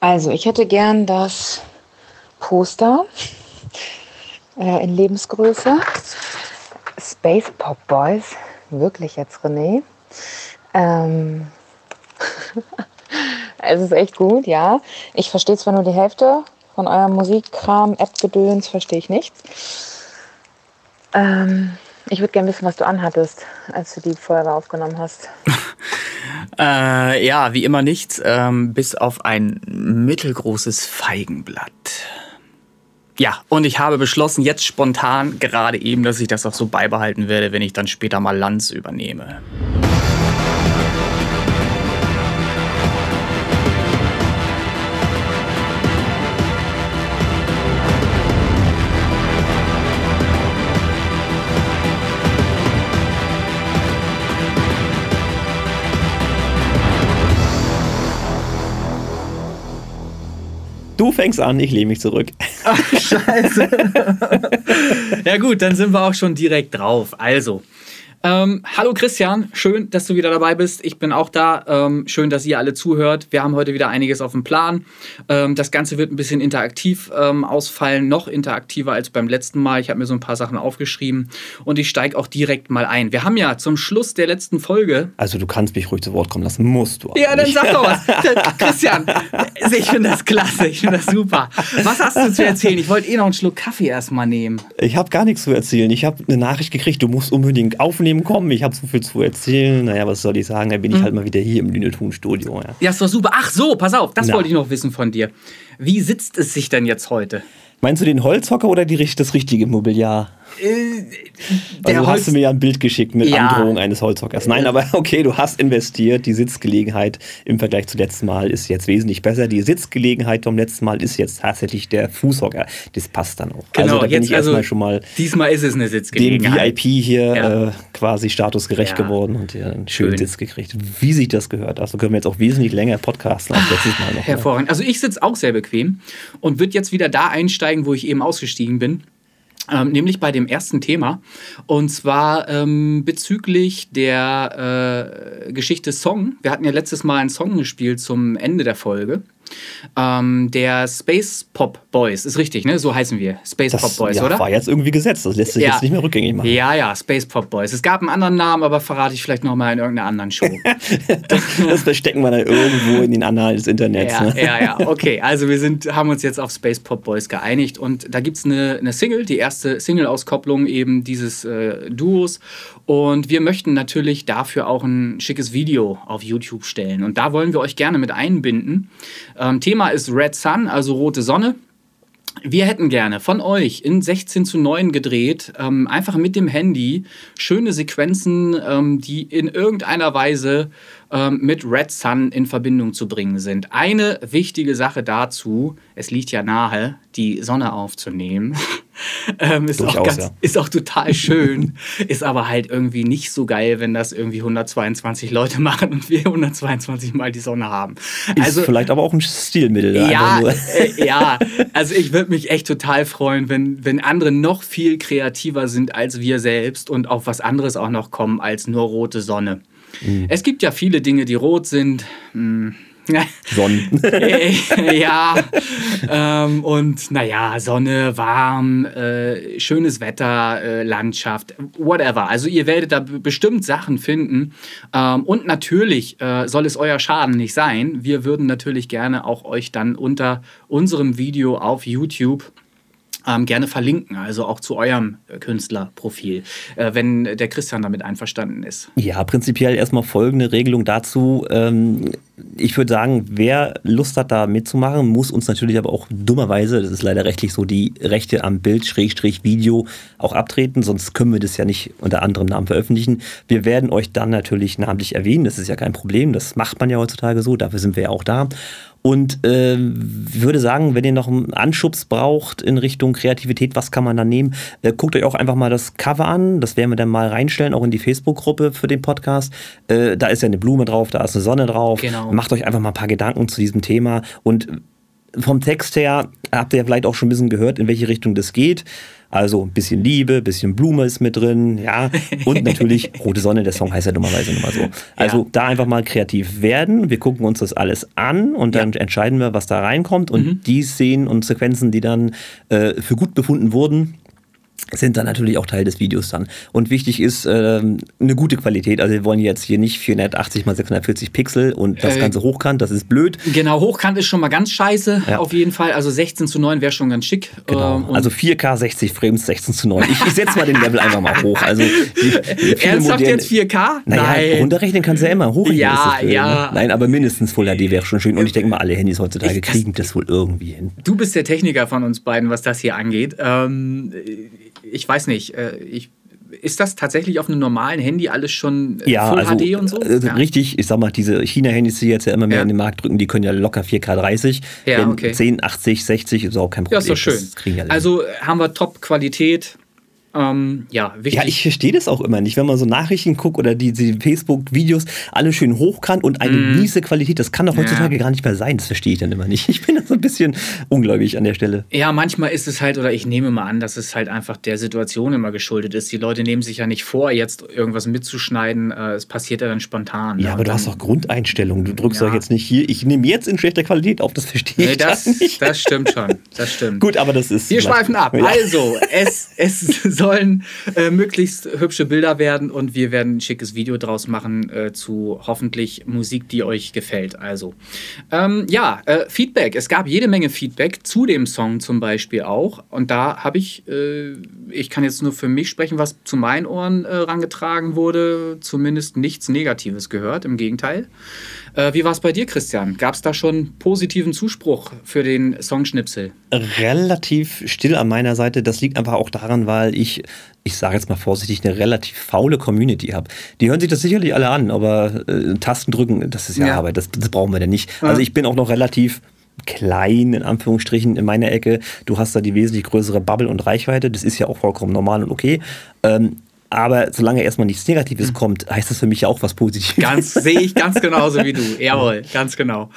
Also, ich hätte gern das Poster äh, in Lebensgröße. Space Pop Boys. Wirklich jetzt, René. Ähm es ist echt gut, ja. Ich verstehe zwar nur die Hälfte von eurem Musikkram, App-Gedöns, verstehe ich nichts. Ähm, ich würde gerne wissen, was du anhattest, als du die Folge aufgenommen hast. äh, ja, wie immer nichts, ähm, bis auf ein mittelgroßes Feigenblatt. Ja, und ich habe beschlossen, jetzt spontan, gerade eben, dass ich das auch so beibehalten werde, wenn ich dann später mal Lanz übernehme. Fängst an, ich lehne mich zurück. Ach, scheiße. ja gut, dann sind wir auch schon direkt drauf. Also, ähm, hallo Christian, schön, dass du wieder dabei bist. Ich bin auch da. Ähm, schön, dass ihr alle zuhört. Wir haben heute wieder einiges auf dem Plan. Ähm, das Ganze wird ein bisschen interaktiv ähm, ausfallen, noch interaktiver als beim letzten Mal. Ich habe mir so ein paar Sachen aufgeschrieben und ich steige auch direkt mal ein. Wir haben ja zum Schluss der letzten Folge. Also du kannst mich ruhig zu Wort kommen lassen, musst du. Ja, dann nicht. sag doch was. Christian, ich finde das klasse, ich finde das super. Was hast du zu erzählen? Ich wollte eh noch einen Schluck Kaffee erstmal nehmen. Ich habe gar nichts zu erzählen. Ich habe eine Nachricht gekriegt, du musst unbedingt aufnehmen aufnehmen kommen. Ich habe so viel zu erzählen. Naja, was soll ich sagen? Da bin ich mhm. halt mal wieder hier im Lünetun-Studio. Ja. ja, ist doch super. Ach so, pass auf, das Na. wollte ich noch wissen von dir. Wie sitzt es sich denn jetzt heute? Meinst du den Holzhocker oder die, das richtige Mobiliar? Äh, also hast du mir ja ein Bild geschickt mit ja. Androhung eines Holzhockers. Nein, aber okay, du hast investiert. Die Sitzgelegenheit im Vergleich zum letzten Mal ist jetzt wesentlich besser. Die Sitzgelegenheit vom letzten Mal ist jetzt tatsächlich der Fußhocker. Das passt dann auch. Genau, also da bin ich also erstmal schon mal. Diesmal ist es eine Sitzgelegenheit. Dem VIP hier ja. äh, quasi statusgerecht ja. geworden und ja, einen schönen Schön. Sitz gekriegt. Wie sich das gehört. Also können wir jetzt auch wesentlich länger podcasten als letztes Mal noch. Hervorragend. Also ich sitze auch sehr bequem und würde jetzt wieder da einsteigen, wo ich eben ausgestiegen bin. Ähm, nämlich bei dem ersten Thema. Und zwar ähm, bezüglich der äh, Geschichte Song. Wir hatten ja letztes Mal einen Song gespielt zum Ende der Folge. Ähm, der Space Pop Boys, ist richtig, ne? So heißen wir. Space das, Pop Boys, ja, oder? war jetzt irgendwie gesetzt. Das lässt sich ja. jetzt nicht mehr rückgängig machen. Ja, ja, Space Pop Boys. Es gab einen anderen Namen, aber verrate ich vielleicht nochmal in irgendeiner anderen Show. das verstecken wir dann irgendwo in den Annalen des Internets. Ja, ne? ja, ja. Okay, also wir sind, haben uns jetzt auf Space Pop Boys geeinigt und da gibt es eine, eine Single, die erste Single-Auskopplung eben dieses äh, Duos. Und wir möchten natürlich dafür auch ein schickes Video auf YouTube stellen. Und da wollen wir euch gerne mit einbinden. Ähm, Thema ist Red Sun, also rote Sonne. Wir hätten gerne von euch in 16 zu 9 gedreht, ähm, einfach mit dem Handy schöne Sequenzen, ähm, die in irgendeiner Weise ähm, mit Red Sun in Verbindung zu bringen sind. Eine wichtige Sache dazu, es liegt ja nahe, die Sonne aufzunehmen. ähm, ist, auch ganz, ja. ist auch total schön, ist aber halt irgendwie nicht so geil, wenn das irgendwie 122 Leute machen und wir 122 Mal die Sonne haben. Also, ist vielleicht aber auch ein Stilmittel. Ja, äh, ja, also ich würde mich echt total freuen, wenn, wenn andere noch viel kreativer sind als wir selbst und auf was anderes auch noch kommen als nur rote Sonne. Mhm. Es gibt ja viele Dinge, die rot sind. Hm. Sonnen. ja, ähm, und naja, Sonne, warm, äh, schönes Wetter, äh, Landschaft, whatever. Also ihr werdet da bestimmt Sachen finden. Ähm, und natürlich äh, soll es euer Schaden nicht sein. Wir würden natürlich gerne auch euch dann unter unserem Video auf YouTube ähm, gerne verlinken, also auch zu eurem äh, Künstlerprofil, äh, wenn der Christian damit einverstanden ist. Ja, prinzipiell erstmal folgende Regelung dazu. Ähm, ich würde sagen, wer Lust hat, da mitzumachen, muss uns natürlich aber auch dummerweise, das ist leider rechtlich so, die Rechte am Bild, Schrägstrich, Video auch abtreten, sonst können wir das ja nicht unter anderem Namen veröffentlichen. Wir werden euch dann natürlich namentlich erwähnen, das ist ja kein Problem, das macht man ja heutzutage so, dafür sind wir ja auch da. Und äh, würde sagen, wenn ihr noch einen Anschubs braucht in Richtung Kreativität, was kann man da nehmen? Äh, guckt euch auch einfach mal das Cover an. Das werden wir dann mal reinstellen, auch in die Facebook-Gruppe für den Podcast. Äh, da ist ja eine Blume drauf, da ist eine Sonne drauf. Genau. Macht euch einfach mal ein paar Gedanken zu diesem Thema und vom Text her habt ihr vielleicht auch schon ein bisschen gehört, in welche Richtung das geht. Also ein bisschen Liebe, ein bisschen Blume ist mit drin, ja. Und natürlich Rote Sonne, der Song heißt ja dummerweise nochmal so. Also ja. da einfach mal kreativ werden. Wir gucken uns das alles an und dann ja. entscheiden wir, was da reinkommt. Und mhm. die Szenen und Sequenzen, die dann äh, für gut befunden wurden, sind dann natürlich auch Teil des Videos dann. Und wichtig ist ähm, eine gute Qualität. Also wir wollen jetzt hier nicht 480 x 640 Pixel und das äh, Ganze hochkant, das ist blöd. Genau, hochkant ist schon mal ganz scheiße, ja. auf jeden Fall. Also 16 zu 9 wäre schon ganz schick. Genau. Ähm, also 4K 60 Frames, 16 zu 9. Ich, ich setze mal den Level einfach mal hoch. Also die, Ernsthaft moderne, jetzt 4K? Naja, Nein. runterrechnen kannst du ja immer. Hochrechnen ja, ist das ja. Ne? Nein, aber mindestens Full HD wäre schon schön. Und ich denke mal, alle Handys heutzutage ich, kriegen das wohl irgendwie hin. Du bist der Techniker von uns beiden, was das hier angeht. Ähm, ich weiß nicht, äh, ich ist das tatsächlich auf einem normalen Handy alles schon äh, ja, Full also, HD und so? Äh, ja. Richtig, ich sag mal, diese China-Handys, die jetzt ja immer mehr ja. in den Markt drücken, die können ja locker 4K 30. Ja, okay. 10, 80, 60 ist auch kein Problem. Ja, ist doch schön. also haben wir Top-Qualität. Ähm, ja, wichtig. Ja, ich verstehe das auch immer nicht, wenn man so Nachrichten guckt oder die, die Facebook-Videos alle schön hochkant und eine mm. miese Qualität. Das kann doch heutzutage ja. gar nicht mehr sein. Das verstehe ich dann immer nicht. Ich bin da so ein bisschen ungläubig an der Stelle. Ja, manchmal ist es halt, oder ich nehme mal an, dass es halt einfach der Situation immer geschuldet ist. Die Leute nehmen sich ja nicht vor, jetzt irgendwas mitzuschneiden. Äh, es passiert ja dann spontan. Ja, ne? aber du hast doch Grundeinstellungen. Du drückst ja. doch jetzt nicht hier, ich nehme jetzt in schlechter Qualität auf. Das verstehe nee, ich das, nicht. Das stimmt schon. Das stimmt. Gut, aber das ist. Wir schweifen ab. Ja. Also, es, es sollen äh, möglichst hübsche Bilder werden und wir werden ein schickes Video draus machen äh, zu hoffentlich Musik, die euch gefällt. Also, ähm, ja, äh, Feedback. Es gab jede Menge Feedback zu dem Song zum Beispiel auch. Und da habe ich, äh, ich kann jetzt nur für mich sprechen, was zu meinen Ohren äh, rangetragen wurde, zumindest nichts Negatives gehört. Im Gegenteil. Äh, wie war es bei dir, Christian? Gab es da schon positiven Zuspruch für den Songschnipsel? Relativ still an meiner Seite. Das liegt einfach auch daran, weil ich, ich sage jetzt mal vorsichtig, eine relativ faule Community habe. Die hören sich das sicherlich alle an, aber äh, Tasten drücken, das ist ja, ja. Arbeit, das, das, brauchen wir denn nicht. Ja. Also ich bin auch noch relativ klein, in Anführungsstrichen, in meiner Ecke. Du hast da die wesentlich größere Bubble und Reichweite. Das ist ja auch vollkommen normal und okay. Ähm, aber solange erstmal nichts Negatives mhm. kommt, heißt das für mich auch was Positives. Ganz, sehe ich ganz genauso wie du. Jawohl, ganz genau.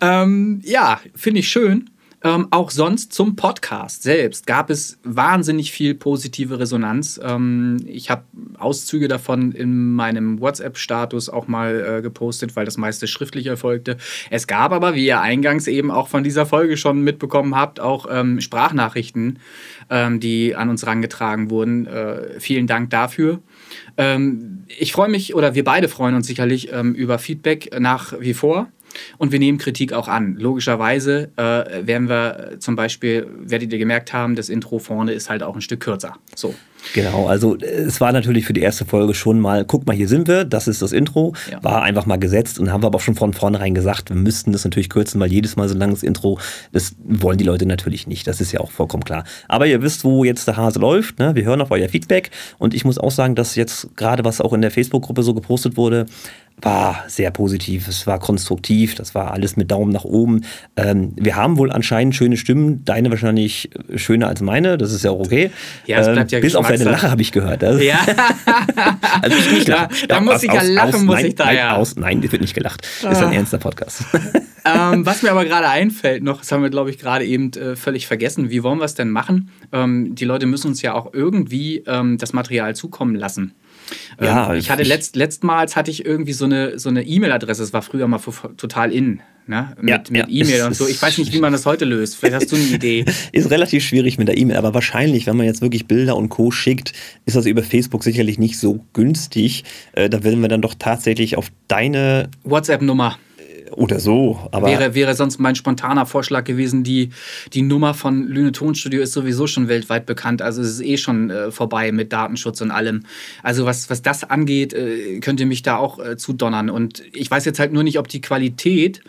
Ähm, ja, finde ich schön. Ähm, auch sonst zum Podcast selbst gab es wahnsinnig viel positive Resonanz. Ähm, ich habe Auszüge davon in meinem WhatsApp-Status auch mal äh, gepostet, weil das meiste schriftlich erfolgte. Es gab aber, wie ihr eingangs eben auch von dieser Folge schon mitbekommen habt, auch ähm, Sprachnachrichten, ähm, die an uns rangetragen wurden. Äh, vielen Dank dafür. Ähm, ich freue mich, oder wir beide freuen uns sicherlich ähm, über Feedback nach wie vor. Und wir nehmen Kritik auch an. Logischerweise äh, werden wir zum Beispiel, werdet ihr gemerkt haben, das Intro vorne ist halt auch ein Stück kürzer. So. Genau, also es war natürlich für die erste Folge schon mal, guck mal, hier sind wir, das ist das Intro, ja. war einfach mal gesetzt und haben wir aber auch schon von vornherein gesagt, wir müssten das natürlich kürzen, weil jedes Mal so ein langes Intro, das wollen die Leute natürlich nicht, das ist ja auch vollkommen klar. Aber ihr wisst, wo jetzt der Hase läuft, ne? wir hören auf euer Feedback und ich muss auch sagen, dass jetzt gerade was auch in der Facebook-Gruppe so gepostet wurde, war sehr positiv, es war konstruktiv, das war alles mit Daumen nach oben. Ähm, wir haben wohl anscheinend schöne Stimmen, deine wahrscheinlich schöner als meine, das ist ja auch okay. Ja, es bleibt ja ähm, Bis auf deine Lache habe ich gehört. Das ja. also ich nicht lachen. Da, da muss aus, ich ja lachen, aus, muss nein, ich da ja. Aus, nein, wird nicht gelacht. Das ist ein ah. ernster Podcast. ähm, was mir aber gerade einfällt noch, das haben wir glaube ich gerade eben äh, völlig vergessen, wie wollen wir es denn machen? Ähm, die Leute müssen uns ja auch irgendwie ähm, das Material zukommen lassen. Ja, ähm, ich hatte letzt, letztmals hatte ich irgendwie so eine so eine E-Mail-Adresse. Das war früher mal total in, ne? Mit, ja, mit E-Mail ja. und so. Ich weiß nicht, wie man das heute löst. Vielleicht hast du eine Idee. ist relativ schwierig mit der E-Mail, aber wahrscheinlich, wenn man jetzt wirklich Bilder und Co. schickt, ist das über Facebook sicherlich nicht so günstig. Äh, da werden wir dann doch tatsächlich auf deine WhatsApp-Nummer oder so. Aber wäre, wäre sonst mein spontaner Vorschlag gewesen, die, die Nummer von Lüne Tonstudio ist sowieso schon weltweit bekannt. Also es ist eh schon äh, vorbei mit Datenschutz und allem. Also was, was das angeht, äh, könnt ihr mich da auch äh, zudonnern. Und ich weiß jetzt halt nur nicht, ob die Qualität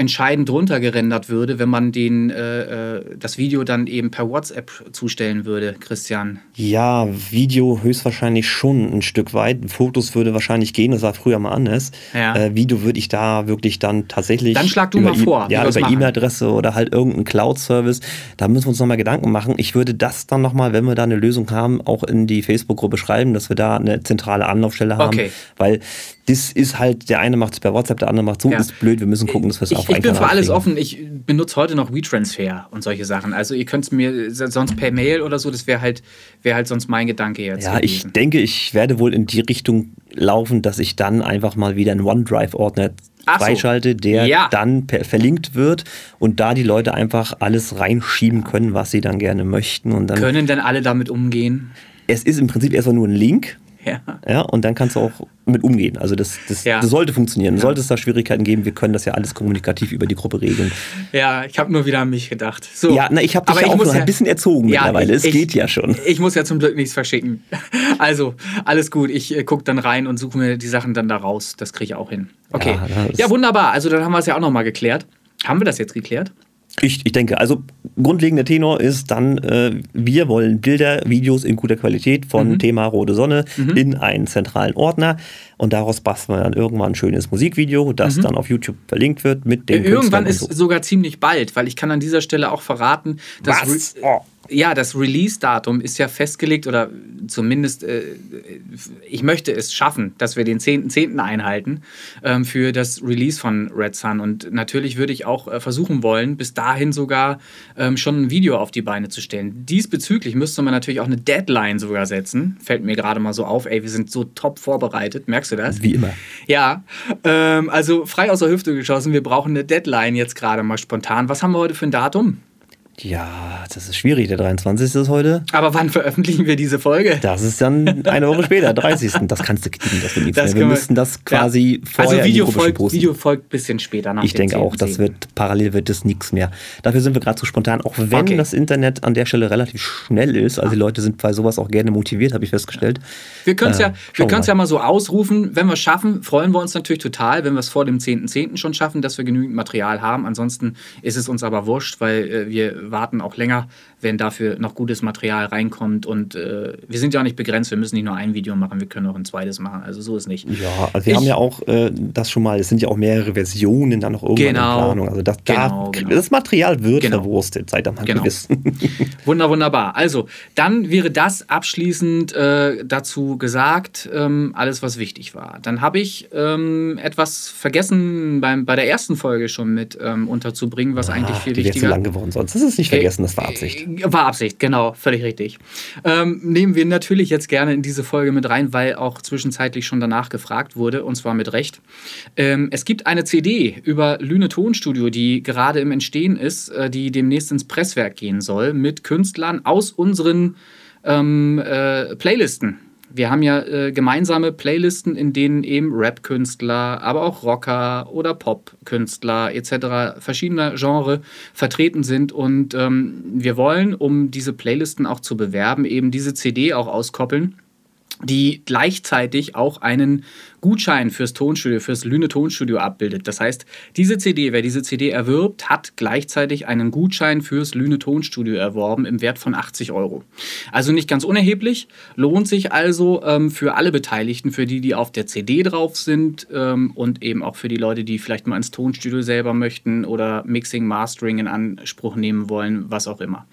entscheidend runtergerendert würde, wenn man den, äh, äh, das Video dann eben per WhatsApp zustellen würde, Christian. Ja, Video höchstwahrscheinlich schon ein Stück weit. Fotos würde wahrscheinlich gehen, das war früher mal anders. Ja. Äh, Video würde ich da wirklich dann tatsächlich. Dann schlag du mal vor. Ja, über E-Mail-Adresse oder halt irgendeinen Cloud-Service. Da müssen wir uns nochmal Gedanken machen. Ich würde das dann nochmal, wenn wir da eine Lösung haben, auch in die Facebook-Gruppe schreiben, dass wir da eine zentrale Anlaufstelle haben. Okay. Weil das ist halt, der eine macht es per WhatsApp, der andere macht so, ja. ist blöd, wir müssen gucken, dass wir es auf Ich, ich bin für alles kriegen. offen, ich benutze heute noch WeTransfer und solche Sachen. Also ihr könnt es mir sonst per Mail oder so, das wäre halt, wär halt sonst mein Gedanke jetzt. Ja, gewesen. ich denke, ich werde wohl in die Richtung laufen, dass ich dann einfach mal wieder einen OneDrive-Ordner freischalte, der ja. dann verlinkt wird und da die Leute einfach alles reinschieben können, was sie dann gerne möchten. Und dann können denn alle damit umgehen? Es ist im Prinzip erstmal nur ein Link, ja. ja. Und dann kannst du auch mit umgehen. Also das, das, ja. das sollte funktionieren. Ja. Sollte es da Schwierigkeiten geben, wir können das ja alles kommunikativ über die Gruppe regeln. Ja, ich habe nur wieder an mich gedacht. So. Ja, na, ich habe dich ja auch noch ein bisschen erzogen mittlerweile. Es geht ja schon. Ich muss ja zum Glück nichts verschicken. Also, alles gut. Ich äh, gucke dann rein und suche mir die Sachen dann da raus. Das kriege ich auch hin. Okay. Ja, wunderbar. Also dann haben wir es ja auch nochmal geklärt. Haben wir das jetzt geklärt? Ich, ich denke, also grundlegender Tenor ist dann, äh, wir wollen Bilder, Videos in guter Qualität von mhm. Thema Rote Sonne mhm. in einen zentralen Ordner und daraus basteln wir dann irgendwann ein schönes Musikvideo, das mhm. dann auf YouTube verlinkt wird mit den Irgendwann ist so. sogar ziemlich bald, weil ich kann an dieser Stelle auch verraten, dass Was? Oh ja, das Release-Datum ist ja festgelegt oder zumindest äh, ich möchte es schaffen, dass wir den 10.10. 10. einhalten ähm, für das Release von Red Sun. Und natürlich würde ich auch äh, versuchen wollen, bis dahin sogar ähm, schon ein Video auf die Beine zu stellen. Diesbezüglich müsste man natürlich auch eine Deadline sogar setzen. Fällt mir gerade mal so auf, ey, wir sind so top vorbereitet, merkst du das? Wie immer. Ja, ähm, also frei aus der Hüfte geschossen, wir brauchen eine Deadline jetzt gerade mal spontan. Was haben wir heute für ein Datum? Ja, das ist schwierig. Der 23. ist heute. Aber wann veröffentlichen wir diese Folge? Das ist dann eine Woche später, 30. Das kannst du kriegen, das nichts das. Wir müssten das quasi ja. vorher also Video in die folgt, posten. Video folgt ein bisschen später nach Ich denke auch, das wird parallel wird das nichts mehr. Dafür sind wir gerade zu spontan, auch wenn okay. das Internet an der Stelle relativ schnell ist. Also die Leute sind bei sowas auch gerne motiviert, habe ich festgestellt. Wir können es äh, ja, wir mal. ja mal so ausrufen. Wenn wir es schaffen, freuen wir uns natürlich total, wenn wir es vor dem 10.10. .10. schon schaffen, dass wir genügend Material haben. Ansonsten ist es uns aber wurscht, weil äh, wir warten auch länger, wenn dafür noch gutes Material reinkommt. Und äh, wir sind ja auch nicht begrenzt, wir müssen nicht nur ein Video machen, wir können auch ein zweites machen. Also so ist nicht. Ja, also wir ich, haben ja auch äh, das schon mal, es sind ja auch mehrere Versionen dann noch irgendwann genau, in Planung. Also das, genau, da, genau. das Material wird genau. verwurstet, seid mal genau. gewiss. Wunder, wunderbar. Also, dann wäre das abschließend äh, dazu gesagt, ähm, alles, was wichtig war. Dann habe ich ähm, etwas vergessen beim, bei der ersten Folge schon mit ähm, unterzubringen, was ah, eigentlich viel wichtiger ist. zu lang geworden, sonst ist es nicht vergessen vergessen, das war Absicht. War Absicht, genau, völlig richtig. Ähm, nehmen wir natürlich jetzt gerne in diese Folge mit rein, weil auch zwischenzeitlich schon danach gefragt wurde, und zwar mit Recht. Ähm, es gibt eine CD über Lüne Tonstudio, die gerade im Entstehen ist, äh, die demnächst ins Presswerk gehen soll, mit Künstlern aus unseren ähm, äh, Playlisten wir haben ja äh, gemeinsame Playlisten, in denen eben Rap-Künstler, aber auch Rocker oder Pop-Künstler etc. verschiedener Genre vertreten sind. Und ähm, wir wollen, um diese Playlisten auch zu bewerben, eben diese CD auch auskoppeln die gleichzeitig auch einen Gutschein fürs Tonstudio, fürs Lüne Tonstudio abbildet. Das heißt, diese CD, wer diese CD erwirbt, hat gleichzeitig einen Gutschein fürs Lüne Tonstudio erworben im Wert von 80 Euro. Also nicht ganz unerheblich, lohnt sich also ähm, für alle Beteiligten, für die, die auf der CD drauf sind ähm, und eben auch für die Leute, die vielleicht mal ins Tonstudio selber möchten oder Mixing, Mastering in Anspruch nehmen wollen, was auch immer.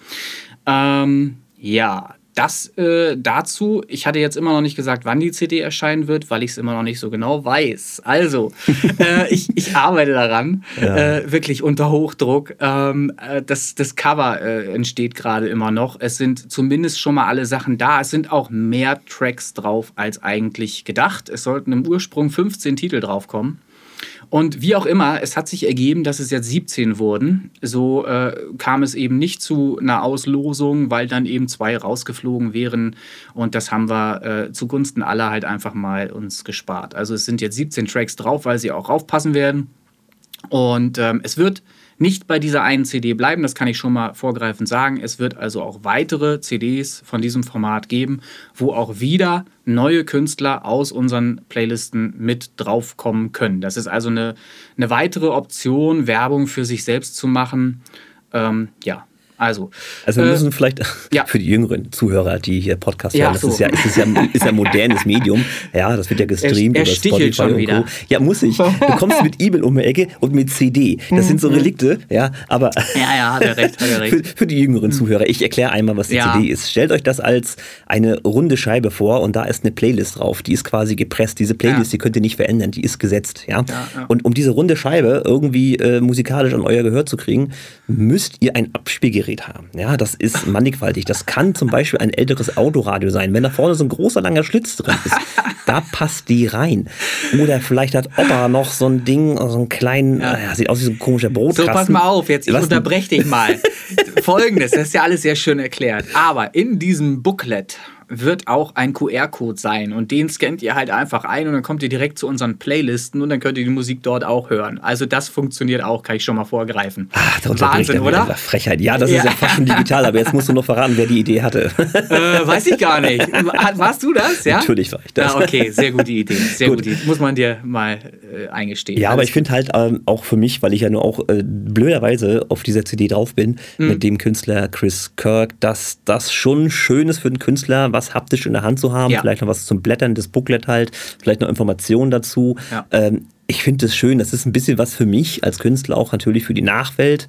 Ähm, ja, das äh, dazu, ich hatte jetzt immer noch nicht gesagt, wann die CD erscheinen wird, weil ich es immer noch nicht so genau weiß. Also, äh, ich, ich arbeite daran, ja. äh, wirklich unter Hochdruck. Ähm, äh, das, das Cover äh, entsteht gerade immer noch. Es sind zumindest schon mal alle Sachen da. Es sind auch mehr Tracks drauf als eigentlich gedacht. Es sollten im Ursprung 15 Titel draufkommen. Und wie auch immer, es hat sich ergeben, dass es jetzt 17 wurden. So äh, kam es eben nicht zu einer Auslosung, weil dann eben zwei rausgeflogen wären. Und das haben wir äh, zugunsten aller halt einfach mal uns gespart. Also es sind jetzt 17 Tracks drauf, weil sie auch raufpassen werden. Und ähm, es wird nicht bei dieser einen CD bleiben, das kann ich schon mal vorgreifend sagen. Es wird also auch weitere CDs von diesem Format geben, wo auch wieder neue Künstler aus unseren Playlisten mit draufkommen können. Das ist also eine, eine weitere Option, Werbung für sich selbst zu machen. Ähm, ja, Also, also wir äh, müssen vielleicht ja. für die jüngeren Zuhörer, die hier Podcast hören, ja, so. das ist ja, ist ja, ist ja ein modernes Medium. Ja, das wird ja gestreamt er, er über Spotify schon und wieder. Co. Ja, muss ich. Du kommst mit E-Mail um die Ecke und mit CD. Das sind so mhm. Relikte, ja, aber ja, ja, hat er recht, hat er recht. Für, für, die jüngeren Zuhörer, ich erkläre einmal, was die ja. CD ist. Stellt euch das als eine runde Scheibe vor und da ist eine Playlist drauf. Die ist quasi gepresst. Diese Playlist, die könnt ihr nicht verändern, die ist gesetzt, ja. Und um diese runde Scheibe irgendwie äh, musikalisch an euer Gehör zu kriegen, müsst ihr ein Abspielgerät haben. Ja, das ist mannigfaltig. Das kann zum Beispiel ein älteres Autoradio sein. Wenn da vorne so ein großer langer Schlitz drin ist, da passt die rein. Oder vielleicht hat Opa noch so ein Ding, so einen kleinen, ja. Ja, sieht aus wie so ein komischer Brotkasten. So, pass mal auf, jetzt ich unterbreche dich mal. Folgendes, das ist ja alles sehr schön erklärt. Aber in diesem Booklet wird auch ein QR-Code sein und den scannt ihr halt einfach ein und dann kommt ihr direkt zu unseren Playlisten und dann könnt ihr die Musik dort auch hören. Also das funktioniert auch, kann ich schon mal vorgreifen. Ach, Wahnsinn, oder? Frechheit. Ja, das ja. ist ja fast schon digital, aber jetzt musst du noch verraten, wer die Idee hatte. Äh, weiß ich gar nicht. Warst du das? Ja? Natürlich war ich das. Ja, okay, sehr gute Idee. Sehr Gut. gute Idee. Muss man dir mal äh, eingestehen. Ja, aber ich finde halt ähm, auch für mich, weil ich ja nur auch äh, blöderweise auf dieser CD drauf bin, mhm. mit dem Künstler Chris Kirk, dass das schon schön ist für den Künstler, was haptisch in der Hand zu haben, ja. vielleicht noch was zum Blättern, das Booklet halt, vielleicht noch Informationen dazu. Ja. Ähm, ich finde es schön, das ist ein bisschen was für mich als Künstler, auch natürlich für die Nachwelt.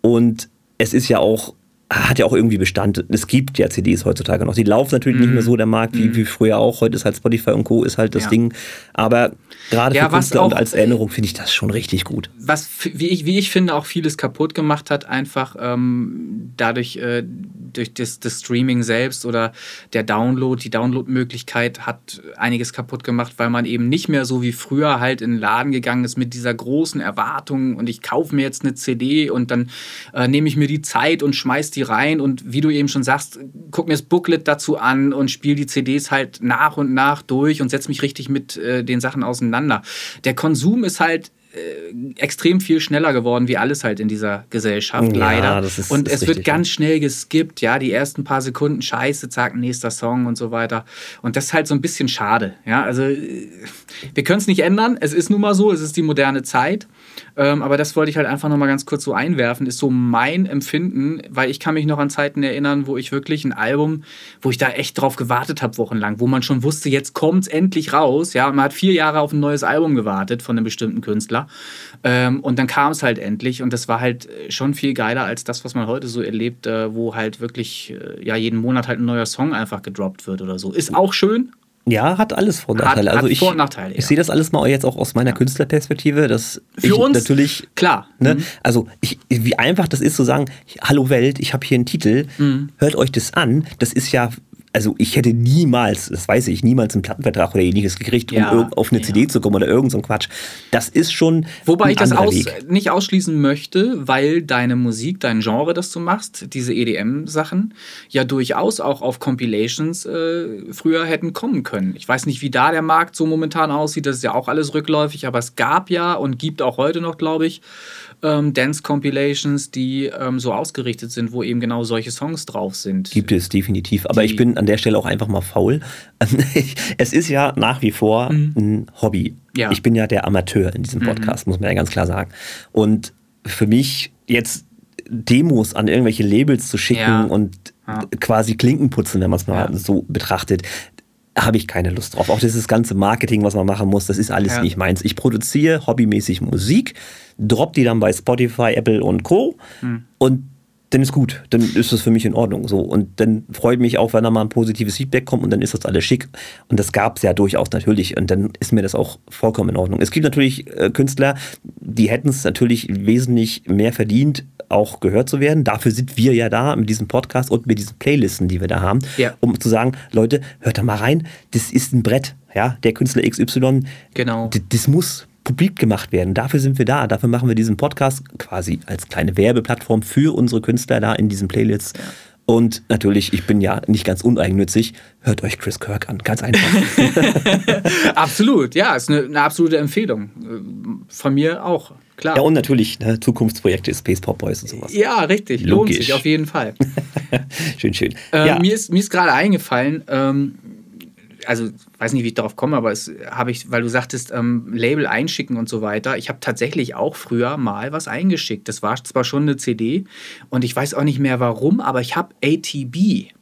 Und es ist ja auch hat ja auch irgendwie Bestand. Es gibt ja CDs heutzutage noch. Die laufen natürlich mm. nicht mehr so der Markt wie, mm. wie früher auch. Heute ist halt Spotify und Co. ist halt das ja. Ding. Aber gerade ja, für Künstler auch, und als Erinnerung finde ich das schon richtig gut. Was, wie ich, wie ich finde, auch vieles kaputt gemacht hat, einfach ähm, dadurch, äh, durch das, das Streaming selbst oder der Download, die Download-Möglichkeit hat einiges kaputt gemacht, weil man eben nicht mehr so wie früher halt in den Laden gegangen ist mit dieser großen Erwartung und ich kaufe mir jetzt eine CD und dann äh, nehme ich mir die Zeit und schmeiß die rein und wie du eben schon sagst, guck mir das Booklet dazu an und spiele die CDs halt nach und nach durch und setze mich richtig mit äh, den Sachen auseinander. Der Konsum ist halt äh, extrem viel schneller geworden, wie alles halt in dieser Gesellschaft, ja, leider. Ist, und es wird ganz schnell geskippt, ja, die ersten paar Sekunden, scheiße, zack, nächster Song und so weiter. Und das ist halt so ein bisschen schade, ja. Also, äh, wir können es nicht ändern, es ist nun mal so, es ist die moderne Zeit. Ähm, aber das wollte ich halt einfach nochmal ganz kurz so einwerfen, ist so mein Empfinden, weil ich kann mich noch an Zeiten erinnern, wo ich wirklich ein Album, wo ich da echt drauf gewartet habe, wochenlang, wo man schon wusste, jetzt kommt es endlich raus. Ja, man hat vier Jahre auf ein neues Album gewartet von einem bestimmten Künstler. Ähm, und dann kam es halt endlich und das war halt schon viel geiler als das, was man heute so erlebt, äh, wo halt wirklich äh, ja, jeden Monat halt ein neuer Song einfach gedroppt wird oder so. Ist auch schön, ja, hat alles Vor- und Nachteile. Hat, also ich, Vor- und Nachteile, ich sehe das alles mal jetzt auch aus meiner ja. Künstlerperspektive. Dass Für uns natürlich klar. Ne, mhm. Also ich, wie einfach das ist zu sagen, hallo Welt, ich habe hier einen Titel, mhm. hört euch das an. Das ist ja also ich hätte niemals, das weiß ich, niemals einen Plattenvertrag oder ähnliches gekriegt, um ja, auf eine ja. CD zu kommen oder irgend so ein Quatsch. Das ist schon. Wobei ich das aus, nicht ausschließen möchte, weil deine Musik, dein Genre, das du machst, diese EDM-Sachen, ja durchaus auch auf Compilations äh, früher hätten kommen können. Ich weiß nicht, wie da der Markt so momentan aussieht, das ist ja auch alles rückläufig, aber es gab ja und gibt auch heute noch, glaube ich, ähm, Dance-Compilations, die ähm, so ausgerichtet sind, wo eben genau solche Songs drauf sind. Gibt es definitiv. Aber die, ich bin an der Stelle auch einfach mal faul. es ist ja nach wie vor mhm. ein Hobby. Ja. Ich bin ja der Amateur in diesem mhm. Podcast, mhm. muss man ja ganz klar sagen. Und für mich jetzt Demos an irgendwelche Labels zu schicken ja. und ja. quasi Klinken putzen, wenn man es mal so betrachtet, habe ich keine Lust drauf. Auch dieses ganze Marketing, was man machen muss, das ist alles ja. nicht meins. Ich produziere hobbymäßig Musik, drop die dann bei Spotify, Apple und Co. Hm. Und dann ist gut, dann ist das für mich in Ordnung. So. Und dann freut mich auch, wenn da mal ein positives Feedback kommt und dann ist das alles schick. Und das gab es ja durchaus natürlich. Und dann ist mir das auch vollkommen in Ordnung. Es gibt natürlich äh, Künstler, die hätten es natürlich wesentlich mehr verdient, auch gehört zu werden. Dafür sind wir ja da mit diesem Podcast und mit diesen Playlisten, die wir da haben, ja. um zu sagen, Leute, hört da mal rein, das ist ein Brett. Ja, der Künstler XY, genau. das muss publik gemacht werden. Dafür sind wir da. Dafür machen wir diesen Podcast quasi als kleine Werbeplattform für unsere Künstler da in diesen Playlists. Und natürlich, ich bin ja nicht ganz uneigennützig. Hört euch Chris Kirk an. Ganz einfach. Absolut, ja, ist eine, eine, absolute Empfehlung. Von mir auch, klar. Ja, und natürlich ne, Zukunftsprojekte, Space Pop Boys und sowas. Ja, richtig. Logisch. Lohnt sich auf jeden Fall. schön, schön. Äh, ja. Mir ist, mir ist gerade eingefallen, ähm, also weiß nicht, wie ich darauf komme, aber es habe ich, weil du sagtest, ähm, Label einschicken und so weiter. Ich habe tatsächlich auch früher mal was eingeschickt. Das war zwar schon eine CD und ich weiß auch nicht mehr warum, aber ich habe ATB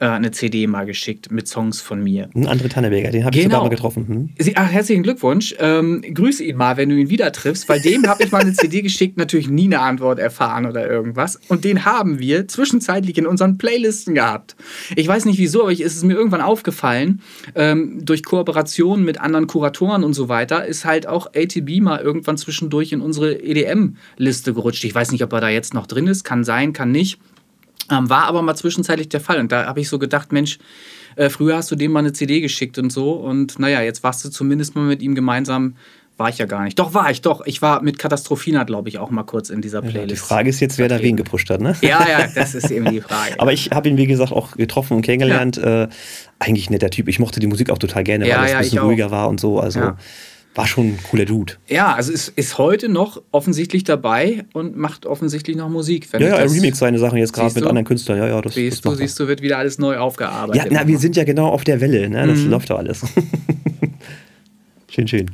äh, eine CD mal geschickt mit Songs von mir. Ein André Tanneberger, den habe ich Genau. sogar mal getroffen. Hm? Sie, ach, herzlichen Glückwunsch. Ähm, grüße ihn mal, wenn du ihn wieder triffst, weil dem habe ich mal eine CD geschickt, natürlich nie eine Antwort erfahren oder irgendwas. Und den haben wir zwischenzeitlich in unseren Playlisten gehabt. Ich weiß nicht wieso, aber ich, es ist mir irgendwann aufgefallen, ähm, durch Kooperation mit anderen Kuratoren und so weiter, ist halt auch ATB mal irgendwann zwischendurch in unsere EDM-Liste gerutscht. Ich weiß nicht, ob er da jetzt noch drin ist, kann sein, kann nicht. Ähm, war aber mal zwischenzeitlich der Fall. Und da habe ich so gedacht, Mensch, äh, früher hast du dem mal eine CD geschickt und so. Und naja, jetzt warst du zumindest mal mit ihm gemeinsam. War ich ja gar nicht. Doch, war ich, doch. Ich war mit Katastrophina, glaube ich, auch mal kurz in dieser Die Playlist. Frage ist jetzt, wer da wen gepusht hat, ne? Ja, ja, das ist eben die Frage. Aber ich habe ihn, wie gesagt, auch getroffen und kennengelernt. Äh, eigentlich netter Typ. Ich mochte die Musik auch total gerne, Ja, weil es ja, ein bisschen auch. ruhiger war und so. Also Ja. War schon ein cooler Dude. ja, also ist, ist heute noch offensichtlich dabei und macht offensichtlich noch Musik. Ja, ja, er das- remix seine Sachen jetzt gerade mit du? anderen Künstlern. Ja, ja, das, das Siehst du, macht er. siehst du, wird wieder alles neu Ja, aufgearbeitet. na, wir sind ja genau auf der Welle, ne? Das Mhm. läuft doch alles. schön, schön.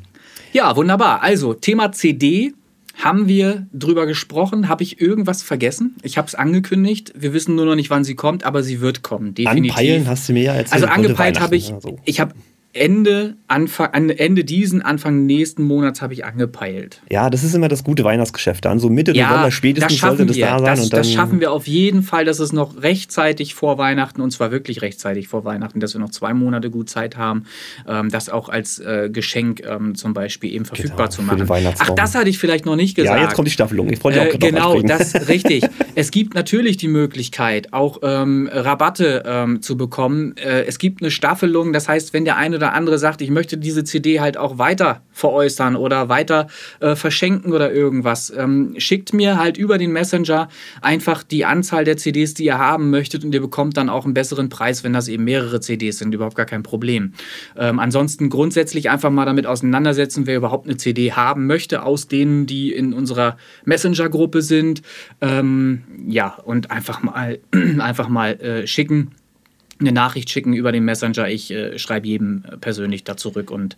Ja, wunderbar. Also, Thema CD haben wir drüber gesprochen. Habe ich irgendwas vergessen? Ich habe es angekündigt. Wir wissen nur noch nicht, wann sie kommt, aber sie wird kommen. Definitiv. Anpeilen hast du mir ja erzählt. also angepeilt habe ich, ja, so. ich habe Ende, Anfang, an Ende diesen, Anfang nächsten Monats habe ich angepeilt. Ja, das ist immer das gute Weihnachtsgeschäft. Dann so Mitte Ja, November das spätestens sollte schaffen das wir. da sein. Das, und dann, das schaffen wir auf jeden Fall, dass es noch rechtzeitig vor Weihnachten, und zwar wirklich rechtzeitig vor Weihnachten, dass wir noch zwei Monate gut Zeit haben, ähm, das auch als äh, Geschenk ähm, zum Beispiel eben verfügbar Genau, zu machen. Ach, das hatte ich vielleicht noch nicht gesagt. Ja, jetzt kommt die Staffelung. Ich wollte ja auch Äh, genau, das richtig. Es gibt natürlich die Möglichkeit, auch ähm, Rabatte ähm, zu bekommen. Äh, es gibt eine Staffelung, das heißt, wenn der eine oder andere sagt, ich möchte diese CD halt auch weiter veräußern oder weiter äh, verschenken oder irgendwas, ähm, schickt mir halt über den Messenger einfach die Anzahl der CDs, die ihr haben möchtet und ihr bekommt dann auch einen besseren Preis, wenn das eben mehrere CDs sind, überhaupt gar kein Problem. Ähm, ansonsten grundsätzlich einfach mal damit auseinandersetzen, wer überhaupt eine CD haben möchte, aus denen, die in unserer Messenger-Gruppe sind. Ähm, ja, und einfach mal, einfach mal äh, schicken eine Nachricht schicken über den Messenger. Ich äh, schreibe jedem äh, persönlich da zurück und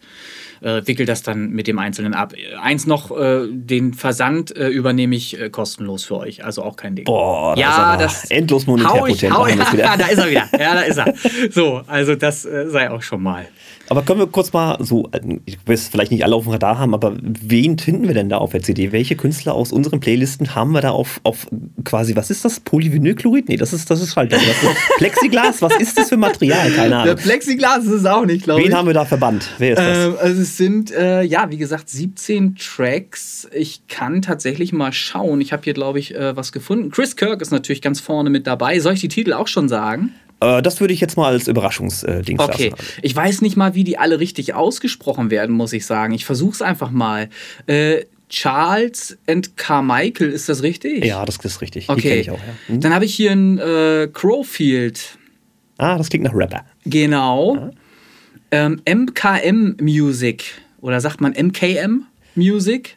äh, wickel das dann mit dem Einzelnen ab. Eins noch, äh, den Versand äh, übernehme ich äh, kostenlos für euch, also auch kein Ding. Boah, das ja, ist aber das endlos monetär hau ich, hau, ja, da ist er wieder. Ja, da ist er. So, also das sei auch schon mal. Aber können wir kurz mal so, ich will es vielleicht nicht alle auf dem Radar haben, aber wen finden wir denn da auf der CD? Welche Künstler aus unseren Playlisten haben wir da auf, auf quasi, was ist das? Polyvinylchlorid? Nee, das ist, das ist halt das ist Plexiglas. Was ist das für Material? Keine Der Ahnung. Plexiglas ist es auch nicht, glaube ich. Wen haben wir da verbannt? Wer ist das? Ähm, also es sind, äh, ja, wie gesagt, 17 Tracks. Ich kann tatsächlich mal schauen. Ich habe hier, glaube ich, äh, was gefunden. Chris Kirk ist natürlich ganz vorne mit dabei. Soll ich die Titel auch schon sagen? Äh, das würde ich jetzt mal als Überraschungsding Okay. lassen. Ich weiß nicht mal, wie die alle richtig ausgesprochen werden, muss ich sagen. Ich versuche es einfach mal. Äh, Charles and Carmichael, ist das richtig? Ja, das ist richtig. Okay. ich auch. Ja. Hm? Dann habe ich hier einen äh, Crowfield. Ah, das klingt nach Rapper. Genau. Ähm, MKM Music. Oder sagt man MKM Music?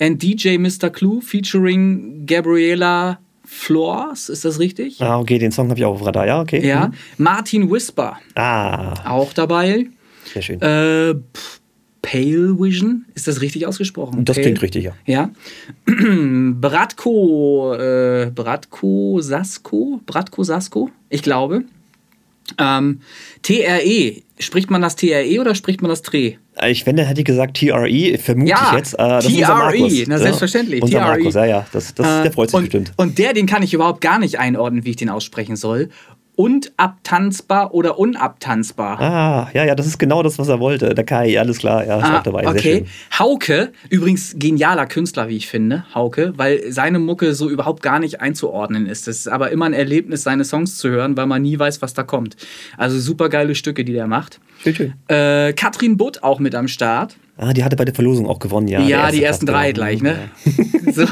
And DJ Mr. Clue featuring Gabriela Flores. Ist das richtig? Ah, okay, den Song habe ich auch auf Radar. Ja, okay. Ja. Hm. Martin Whisper. Ah, Auch dabei. sehr schön. Äh, Pale Vision. Ist das richtig ausgesprochen? das Pale? klingt richtig, ja. Ja. Bratko, äh, Bratko Sasko, Bratko Sasko, ich glaube. Ähm, TRE, spricht man das TRE oder spricht man das TRE? Ich, wenn, dann hätte ich gesagt TRE, vermute Ja, ich jetzt. Äh, das ist TRE, unser Markus. na, selbstverständlich, Unser TRE. Markus, ja, ja. Das, das, der freut sich und, bestimmt. Und der, den kann ich überhaupt gar nicht einordnen, wie ich den aussprechen soll. Und abtanzbar oder unabtanzbar. Ah, ja, ja, das ist genau das, was er wollte. Der Kai, alles klar, ja, ist Ah, auch dabei. Sehr okay. Hauke, übrigens genialer Künstler, wie ich finde, Hauke, weil seine Mucke so überhaupt gar nicht einzuordnen ist. Es ist aber immer ein Erlebnis, seine Songs zu hören, weil man nie weiß, was da kommt. Also super geile Stücke, die der macht. Schön, schön. Äh, Katrin Butt auch mit am Start. Ah, die hatte bei der Verlosung auch gewonnen, ja. Ja, der die erste ersten drei gleich, ne? so,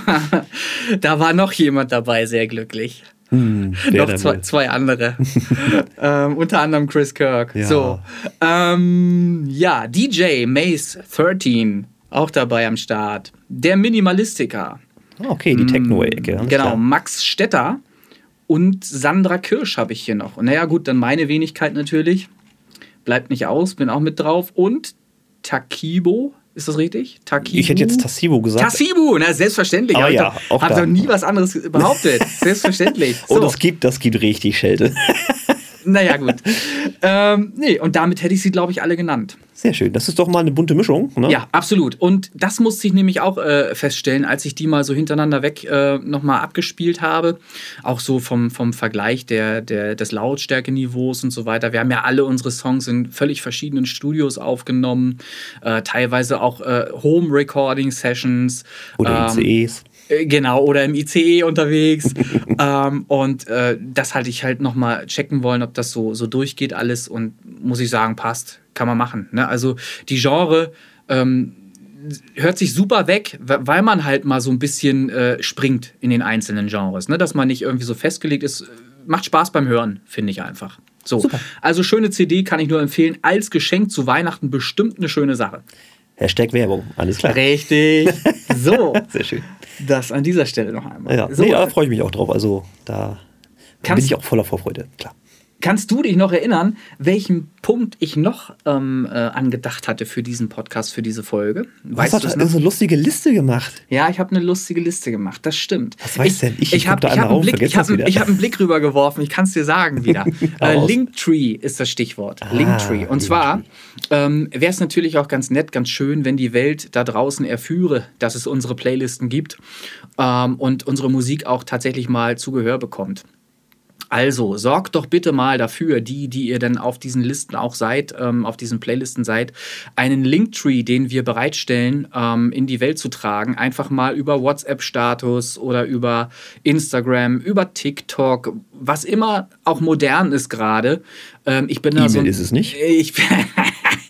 da war noch jemand dabei, sehr glücklich. Hm, noch zwei, zwei andere. ähm, unter anderem Chris Kirk. Ja. So. Ähm, ja, DJ Mace 13 auch dabei am Start. Der Minimalistiker. Ah, okay, die Techno-Ecke. alles Genau, klar. Max Stetter und Sandra Kirsch habe ich hier noch. Und naja, gut, dann meine Wenigkeit natürlich. bleibt nicht aus, bin auch mit drauf. Und Takibo, ist das richtig? Takibu? Ich hätte jetzt Tassibo gesagt. Tassibu, na selbstverständlich. Aber ja, ich habe doch nie was anderes behauptet. selbstverständlich. So. Und das gibt, das gibt richtig Schelte. naja, gut. ähm, nee, und damit hätte ich sie, glaube ich, alle genannt. Sehr schön. Das ist doch mal eine bunte Mischung. Ne? Ja, absolut. Und das musste ich nämlich auch äh, feststellen, als ich die mal so hintereinander weg äh, nochmal abgespielt habe. Auch so vom, vom Vergleich der, der, des Lautstärkeniveaus und so weiter. Wir haben ja alle unsere Songs in völlig verschiedenen Studios aufgenommen. Äh, teilweise auch äh, Home-Recording-Sessions. Oder ähm, ICEs. Äh, genau, oder im ICE unterwegs. ähm, und äh, das hatte ich halt nochmal checken wollen, ob das so, so durchgeht alles. Und muss ich sagen, passt. Kann man machen. Ne? Also die Genre ähm, hört sich super weg, weil man halt mal so ein bisschen äh, springt in den einzelnen Genres. Ne? Dass man nicht irgendwie so festgelegt ist. Macht Spaß beim Hören, finde ich einfach. So. Super. Also schöne CD kann ich nur empfehlen. Als Geschenk zu Weihnachten bestimmt eine schöne Sache. Hashtag Werbung, alles klar. Richtig. So. Sehr schön. Das an dieser Stelle noch einmal. Ja, so. nee, da freue ich mich auch drauf. Also da bin ich auch voller Vorfreude, klar. Kannst du dich noch erinnern, welchen Punkt ich noch ähm, äh, angedacht hatte für diesen Podcast, für diese Folge? Weißt Was hast du so eine lustige Liste gemacht? Ja, ich habe eine lustige Liste gemacht, das stimmt. Was weißt denn? Ich, ich, habe hab einen, Blick, ich hab, ich hab einen Blick rübergeworfen, ich kann es dir sagen wieder. äh, Linktree ist das Stichwort. Ah, Linktree. Und zwar ähm, wäre es natürlich auch ganz nett, ganz schön, wenn die Welt da draußen erführe, dass es unsere Playlisten gibt ähm, und unsere Musik auch tatsächlich mal zu Gehör bekommt. Also sorgt doch bitte mal dafür, die, die ihr dann auf diesen Listen auch seid, ähm, auf diesen Playlisten seid, einen Linktree, den wir bereitstellen, ähm, in die Welt zu tragen. Einfach mal über WhatsApp-Status oder über Instagram, über TikTok, was immer auch modern ist gerade. Ähm, ich bin da so. ist es nicht? Ich bin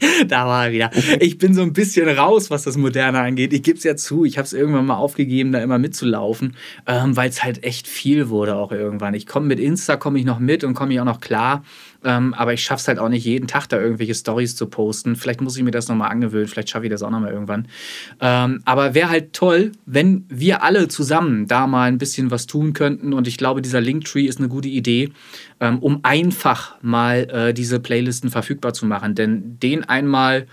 da war er wieder. Ich bin so ein bisschen raus, was das Moderne angeht. Ich gebe es ja zu, ich habe es irgendwann mal aufgegeben, da immer mitzulaufen, ähm, weil es halt echt viel wurde auch irgendwann. Ich komme mit Insta, komme ich noch mit und komme ich auch noch klar. Ähm, aber ich schaffe es halt auch nicht jeden Tag, da irgendwelche Stories zu posten. Vielleicht muss ich mir das nochmal angewöhnen, vielleicht schaffe ich das auch nochmal irgendwann. Ähm, aber wäre halt toll, wenn wir alle zusammen da mal ein bisschen was tun könnten. Und ich glaube, dieser Linktree ist eine gute Idee, ähm, um einfach mal äh, diese Playlisten verfügbar zu machen. Denn den einmal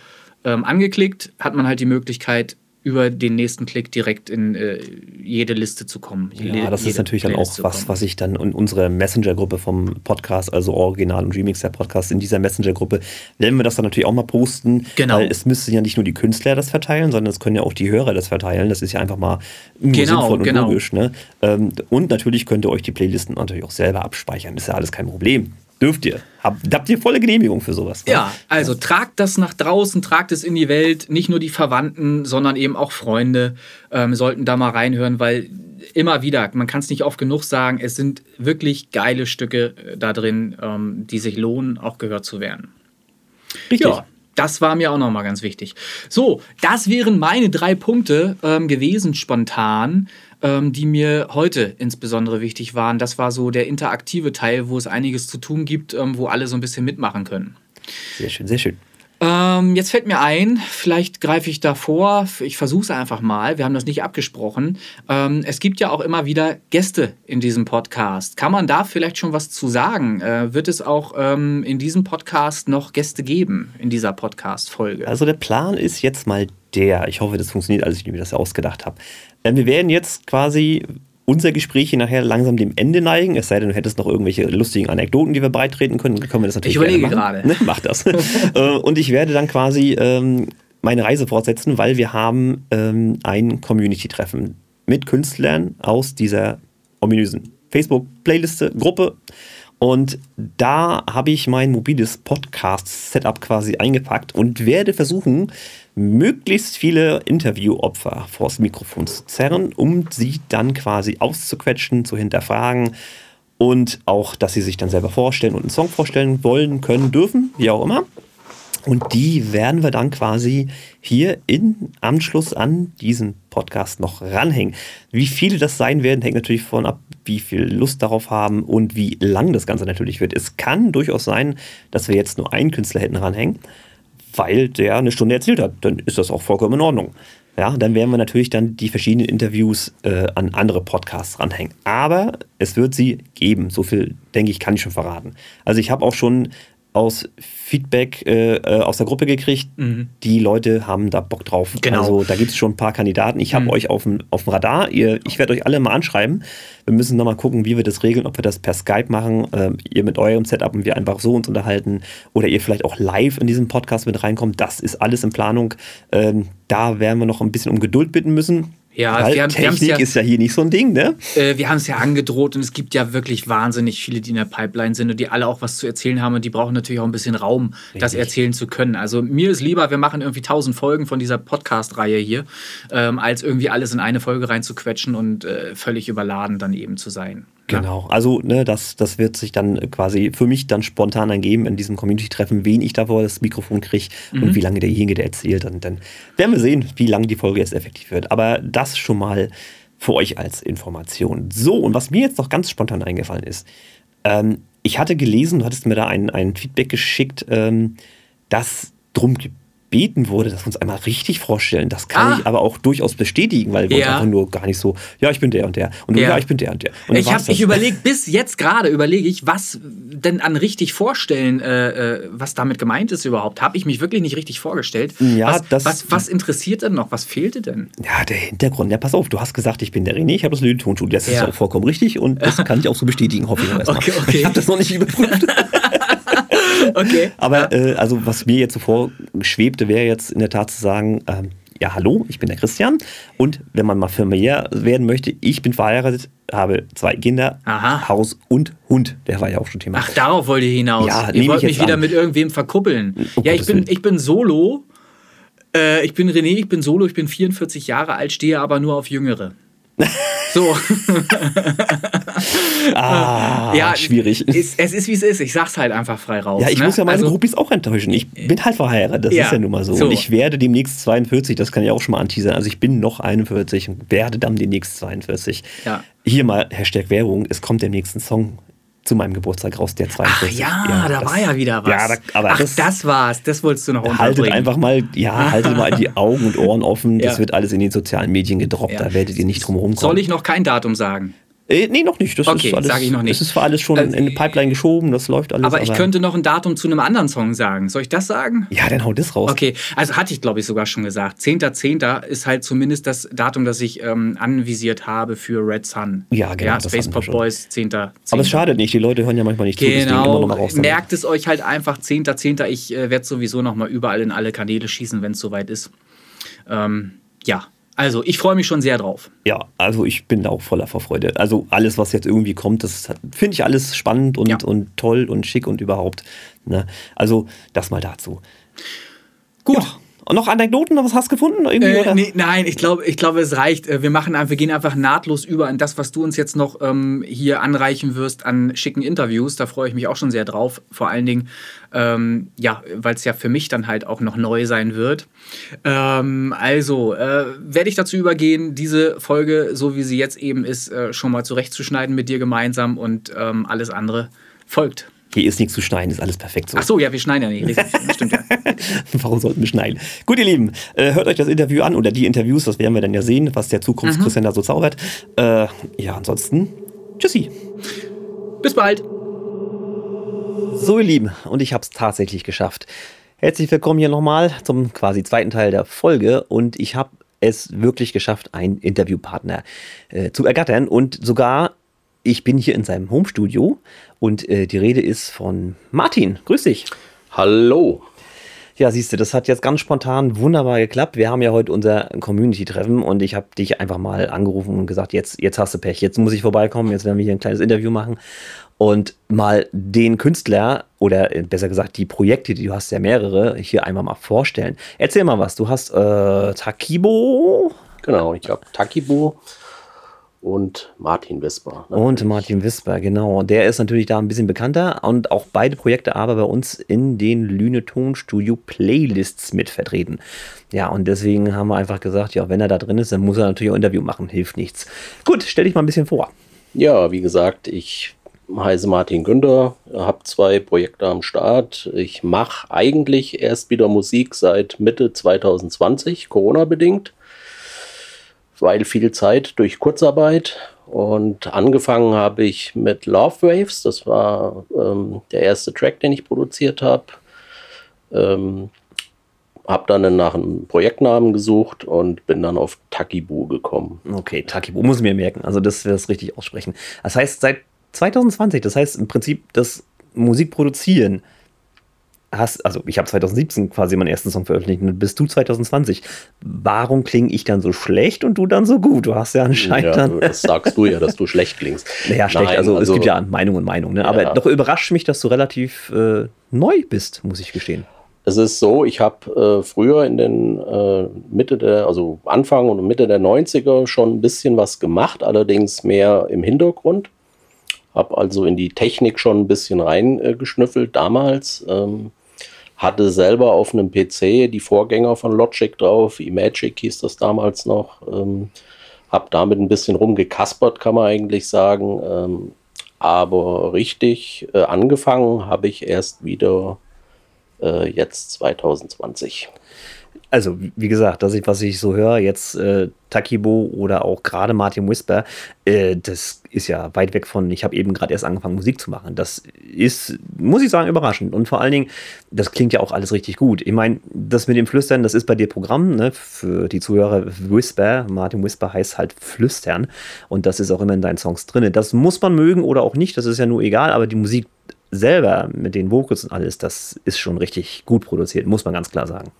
ähm, angeklickt, hat man halt die Möglichkeit, über den nächsten Klick direkt in äh, jede Liste zu kommen. Ja, das ist natürlich dann auch was, was ich dann in unsere Messenger-Gruppe vom Podcast, also Original und Remix der Podcast, in dieser Messenger-Gruppe werden wir das dann natürlich auch mal posten. Genau. Weil es müssen ja nicht nur die Künstler das verteilen, sondern es können ja auch die Hörer das verteilen. Das ist ja einfach mal genau, sinnvoll und genau. logisch. Ne? Ähm, und natürlich könnt ihr euch die Playlisten natürlich auch selber abspeichern. Das ist ja alles kein Problem. Dürft ihr. Habt, habt ihr volle Genehmigung für sowas? Ne? Ja, also tragt das nach draußen, tragt es in die Welt. Nicht nur die Verwandten, sondern eben auch Freunde ähm, sollten da mal reinhören, weil immer wieder, man kann es nicht oft genug sagen, es sind wirklich geile Stücke äh, da drin, ähm, die sich lohnen, auch gehört zu werden. Richtig. Ja, das war mir auch nochmal ganz wichtig. So, das wären meine drei Punkte ähm, gewesen spontan ähm, die mir heute insbesondere wichtig waren. Das war so der interaktive Teil, wo es einiges zu tun gibt, ähm, wo alle so ein bisschen mitmachen können. Sehr schön, sehr schön. Ähm, jetzt fällt mir ein, vielleicht greife ich da vor, ich versuche es einfach mal, wir haben das nicht abgesprochen. Ähm, es gibt ja auch immer wieder Gäste in diesem Podcast. Kann man da vielleicht schon was zu sagen? Äh, wird es auch ähm, in diesem Podcast noch Gäste geben, in dieser Podcast-Folge? Also der Plan ist jetzt mal der, ich hoffe, das funktioniert, als ich mir das ausgedacht habe. Ähm, wir werden jetzt quasi unser Gespräch hier nachher langsam dem Ende neigen. Es sei denn, du hättest noch irgendwelche lustigen Anekdoten, die wir beitreten können. Dann können wir das natürlich Ich überlege gerade. Ne? Mach das. Äh, und ich werde dann quasi ähm, meine Reise fortsetzen, weil wir haben ähm, ein Community-Treffen mit Künstlern aus dieser ominösen Facebook-Playliste, Gruppe. Und da habe ich mein mobiles Podcast-Setup quasi eingepackt und werde versuchen, möglichst viele Interviewopfer vors Mikrofon zu zerren, um sie dann quasi auszuquetschen, zu hinterfragen und auch, dass sie sich dann selber vorstellen und einen Song vorstellen wollen, können, dürfen, wie auch immer. Und die werden wir dann quasi hier im Anschluss an diesen Podcast noch ranhängen. Wie viele das sein werden, hängt natürlich davon ab, wie viel Lust darauf haben und wie lang das Ganze natürlich wird. Es kann durchaus sein, dass wir jetzt nur einen Künstler hätten ranhängen weil der eine Stunde erzählt hat. Dann ist das auch vollkommen in Ordnung. Ja, dann werden wir natürlich dann die verschiedenen Interviews äh, an andere Podcasts ranhängen. Aber es wird sie geben. So viel, denke ich, kann ich schon verraten. Also ich habe auch schon aus Feedback äh, äh, aus der Gruppe gekriegt. Mhm. Die Leute haben da Bock drauf. Genau. Also da gibt es schon ein paar Kandidaten. Ich habe mhm. euch auf dem, auf dem Radar. Ihr, ich werde euch alle mal anschreiben. Wir müssen nochmal gucken, wie wir das regeln, ob wir das per Skype machen, äh, ihr mit eurem Setup und wir einfach so uns unterhalten oder ihr vielleicht auch live in diesen Podcast mit reinkommt. Das ist alles in Planung. Ähm, da werden wir noch ein bisschen um Geduld bitten müssen. Ja, Weil wir haben, Technik wir ja, ist ja hier nicht so ein Ding, ne? Äh, wir haben es ja angedroht und es gibt ja wirklich wahnsinnig viele, die in der Pipeline sind und die alle auch was zu erzählen haben und die brauchen natürlich auch ein bisschen Raum, Richtig. das erzählen zu können. Also mir ist lieber, wir machen irgendwie tausend Folgen von dieser Podcast-Reihe hier, ähm, als irgendwie alles in eine Folge reinzuquetschen und äh, völlig überladen dann eben zu sein. Genau, also ne, das, das wird sich dann quasi für mich dann spontan ergeben in diesem Community-Treffen, wen ich davor das Mikrofon kriege mhm. und wie lange derjenige erzählt. Und dann werden wir sehen, wie lange die Folge jetzt effektiv wird. Aber das schon mal für euch als Information. So, und was mir jetzt noch ganz spontan eingefallen ist, ähm, ich hatte gelesen, du hattest mir da ein, ein Feedback geschickt, ähm, dass drum gibt gebeten wurde, dass wir uns einmal richtig vorstellen. Das kann ah. ich aber auch durchaus bestätigen, weil wir ja. einfach nur gar nicht so, ja, ich bin der und der. Und ja, ja ich bin der und der. Und ich ich überlege, bis jetzt gerade überlege ich, was denn an richtig vorstellen, äh, äh, was damit gemeint ist überhaupt. Habe ich mich wirklich nicht richtig vorgestellt. Ja, was, das, was, was interessiert denn noch? Was fehlte denn? Ja, der Hintergrund. Ja, pass auf, du hast gesagt, ich bin der René, ich habe das Lüde-Tonstudio. Das ist auch vollkommen richtig und das kann ich auch so bestätigen, hoffe ich Okay, okay. Ich habe das noch nicht überprüft. okay. Aber äh, also was mir jetzt so vorschwebte, wäre jetzt in der Tat zu sagen, ähm, ja, hallo, ich bin der Christian. Und wenn man mal familiär werden möchte, ich bin verheiratet, habe zwei Kinder, Aha. Haus und Hund. Der war ja auch schon Thema. Ach, darauf wollt ihr hinaus. Ja, ihr wollt mich wieder an. mit irgendwem verkuppeln. Oh, ja, ich bin, ich bin solo. Äh, ich bin René, ich bin solo, ich bin 44 Jahre alt, stehe aber nur auf Jüngere. So. ah, ja, schwierig. Ist, es ist wie es ist. Ich sag's halt einfach frei raus. Ja, ich ne? muss ja meine also, Groupies auch enttäuschen. Ich bin halt verheiratet, das ja, ist ja nun mal so. so. Und ich werde demnächst 42, das kann ich auch schon mal anteasern. Also ich bin noch 41 und werde dann demnächst 42. Ja. Hier mal Hashtag Werbung, es kommt der nächste Song zu meinem Geburtstag raus, der 42. Ach ja, ja da das, war ja wieder was. Ja, da, aber Ach, das, das, war's. Das wolltest du noch Haltet einfach mal, ja, haltet mal die Augen und Ohren offen. Das ja. wird alles in den sozialen Medien gedroppt. Da werdet ihr nicht drum herum kommen. Soll ich noch kein Datum sagen? Äh, nee, noch nicht. Das okay, ist alles, sage ich noch nicht. Das ist zwar alles schon äh, in die Pipeline geschoben, das läuft alles. Aber ich aber könnte noch ein Datum zu einem anderen Song sagen. Soll ich das sagen? Ja, dann hau das raus. Okay, also hatte ich glaube ich sogar schon gesagt. 10.10. .10. ist halt zumindest das Datum, das ich ähm, anvisiert habe für Red Sun. Ja, genau. Ja, Space Pop Boys 10.10. Aber es schadet nicht, die Leute hören ja manchmal nicht genau. zu. Genau, merkt es euch halt einfach 10.10. .10. Ich äh, werde sowieso noch mal überall in alle Kanäle schießen, wenn es soweit ist. Ähm, ja, also, ich freue mich schon sehr drauf. Ja, also ich bin da auch voller Vorfreude. Also alles, was jetzt irgendwie kommt, das finde ich alles spannend und, ja. und toll und schick und überhaupt. Ne? Also das mal dazu. Gut. Ja. Und noch Anekdoten, was hast du gefunden? Äh, nee, nein, ich glaube, ich glaube, es reicht. Äh, wir machen wir gehen einfach nahtlos über in das, was du uns jetzt noch ähm, hier anreichen wirst an schicken Interviews. Da freue ich mich auch schon sehr drauf. Vor allen Dingen, ähm, ja, weil es ja für mich dann halt auch noch neu sein wird. Ähm, also äh, werde ich dazu übergehen, diese Folge, so wie sie jetzt eben ist, äh, schon mal zurechtzuschneiden mit dir gemeinsam und ähm, alles andere folgt. Hier ist nichts zu schneiden, ist alles perfekt so. Ach so, ja, wir schneiden ja nicht. Stimmt ja. Warum sollten wir schneiden? Gut, ihr Lieben, äh, hört euch das Interview an oder die Interviews, das werden wir dann ja sehen, was der Zukunftschristian da so zaubert. Äh, ja, ansonsten, tschüssi. Bis bald. So, ihr Lieben, und ich habe es tatsächlich geschafft. Herzlich willkommen hier nochmal zum quasi zweiten Teil der Folge und ich habe es wirklich geschafft, einen Interviewpartner äh, zu ergattern und sogar ich bin hier in seinem Homestudio und äh, die Rede ist von Martin. Grüß dich. Hallo. Ja, siehst du, das hat jetzt ganz spontan wunderbar geklappt. Wir haben ja heute unser Community-Treffen und ich habe dich einfach mal angerufen und gesagt, jetzt, jetzt hast du Pech, jetzt muss ich vorbeikommen, jetzt werden wir hier ein kleines Interview machen und mal den Künstler oder äh, besser gesagt die Projekte, die du hast ja mehrere, hier einmal mal vorstellen. Erzähl mal was. Du hast äh, Takibo. Genau, ich habe Takibo und Martin Wisper. Natürlich. Und Martin Wisper, genau. Der ist natürlich da ein bisschen bekannter und auch beide Projekte aber bei uns in den Lüne Tonstudio Playlists mit vertreten. Ja, und deswegen haben wir einfach gesagt, ja, wenn er da drin ist, dann muss er natürlich ein Interview machen, hilft nichts. Gut, stell dich mal ein bisschen vor. Ja, wie gesagt, ich heiße Martin Günther, habe zwei Projekte am Start. Ich mache eigentlich erst wieder Musik seit Mitte 2020, Corona bedingt weil viel Zeit durch Kurzarbeit Und angefangen habe ich mit Love Waves. Das war ähm, der erste Track, den ich produziert habe. Ähm, habe dann nach einem Projektnamen gesucht und bin dann auf Takibu gekommen. Okay, Takibu muss ich mir merken. Also, dass wir das richtig aussprechen. Das heißt, seit 2020, das heißt im Prinzip das Musikproduzieren hast, also ich habe 2017 quasi meinen ersten Song veröffentlicht und bist du 2020. Warum klinge ich dann so schlecht und du dann so gut? Du hast ja anscheinend ja. Das sagst du ja, dass du schlecht klingst. Naja, schlecht. Nein, also, also, es gibt ja Meinung und Meinung. Ne? Ja. Aber doch überrascht mich, dass du relativ äh, neu bist, muss ich gestehen. Es ist so, ich habe äh, früher in den äh, Mitte der, also Anfang und Mitte der 90er schon ein bisschen was gemacht, allerdings mehr im Hintergrund. Habe also in die Technik schon ein bisschen reingeschnüffelt damals. Ähm, hatte selber auf einem PC die Vorgänger von Logic drauf, Imagic hieß das damals noch. Ähm, hab damit ein bisschen rumgekaspert, kann man eigentlich sagen. Ähm, aber richtig äh, angefangen habe ich erst wieder äh, jetzt 2020 also wie gesagt, das ist, was ich so höre, jetzt äh, Takibo oder auch gerade Martin Whisper, äh, das ist ja weit weg von, ich habe eben gerade erst angefangen, Musik zu machen. Das ist, muss ich sagen, überraschend. Und vor allen Dingen, das klingt ja auch alles richtig gut. Ich meine, das mit dem Flüstern, das ist bei dir Programm, ne? für die Zuhörer Whisper. Martin Whisper heißt halt Flüstern. Und das ist auch immer in deinen Songs drin. Das muss man mögen oder auch nicht, das ist ja nur egal, aber die Musik selber mit den Vocals und alles, das ist schon richtig gut produziert, muss man ganz klar sagen.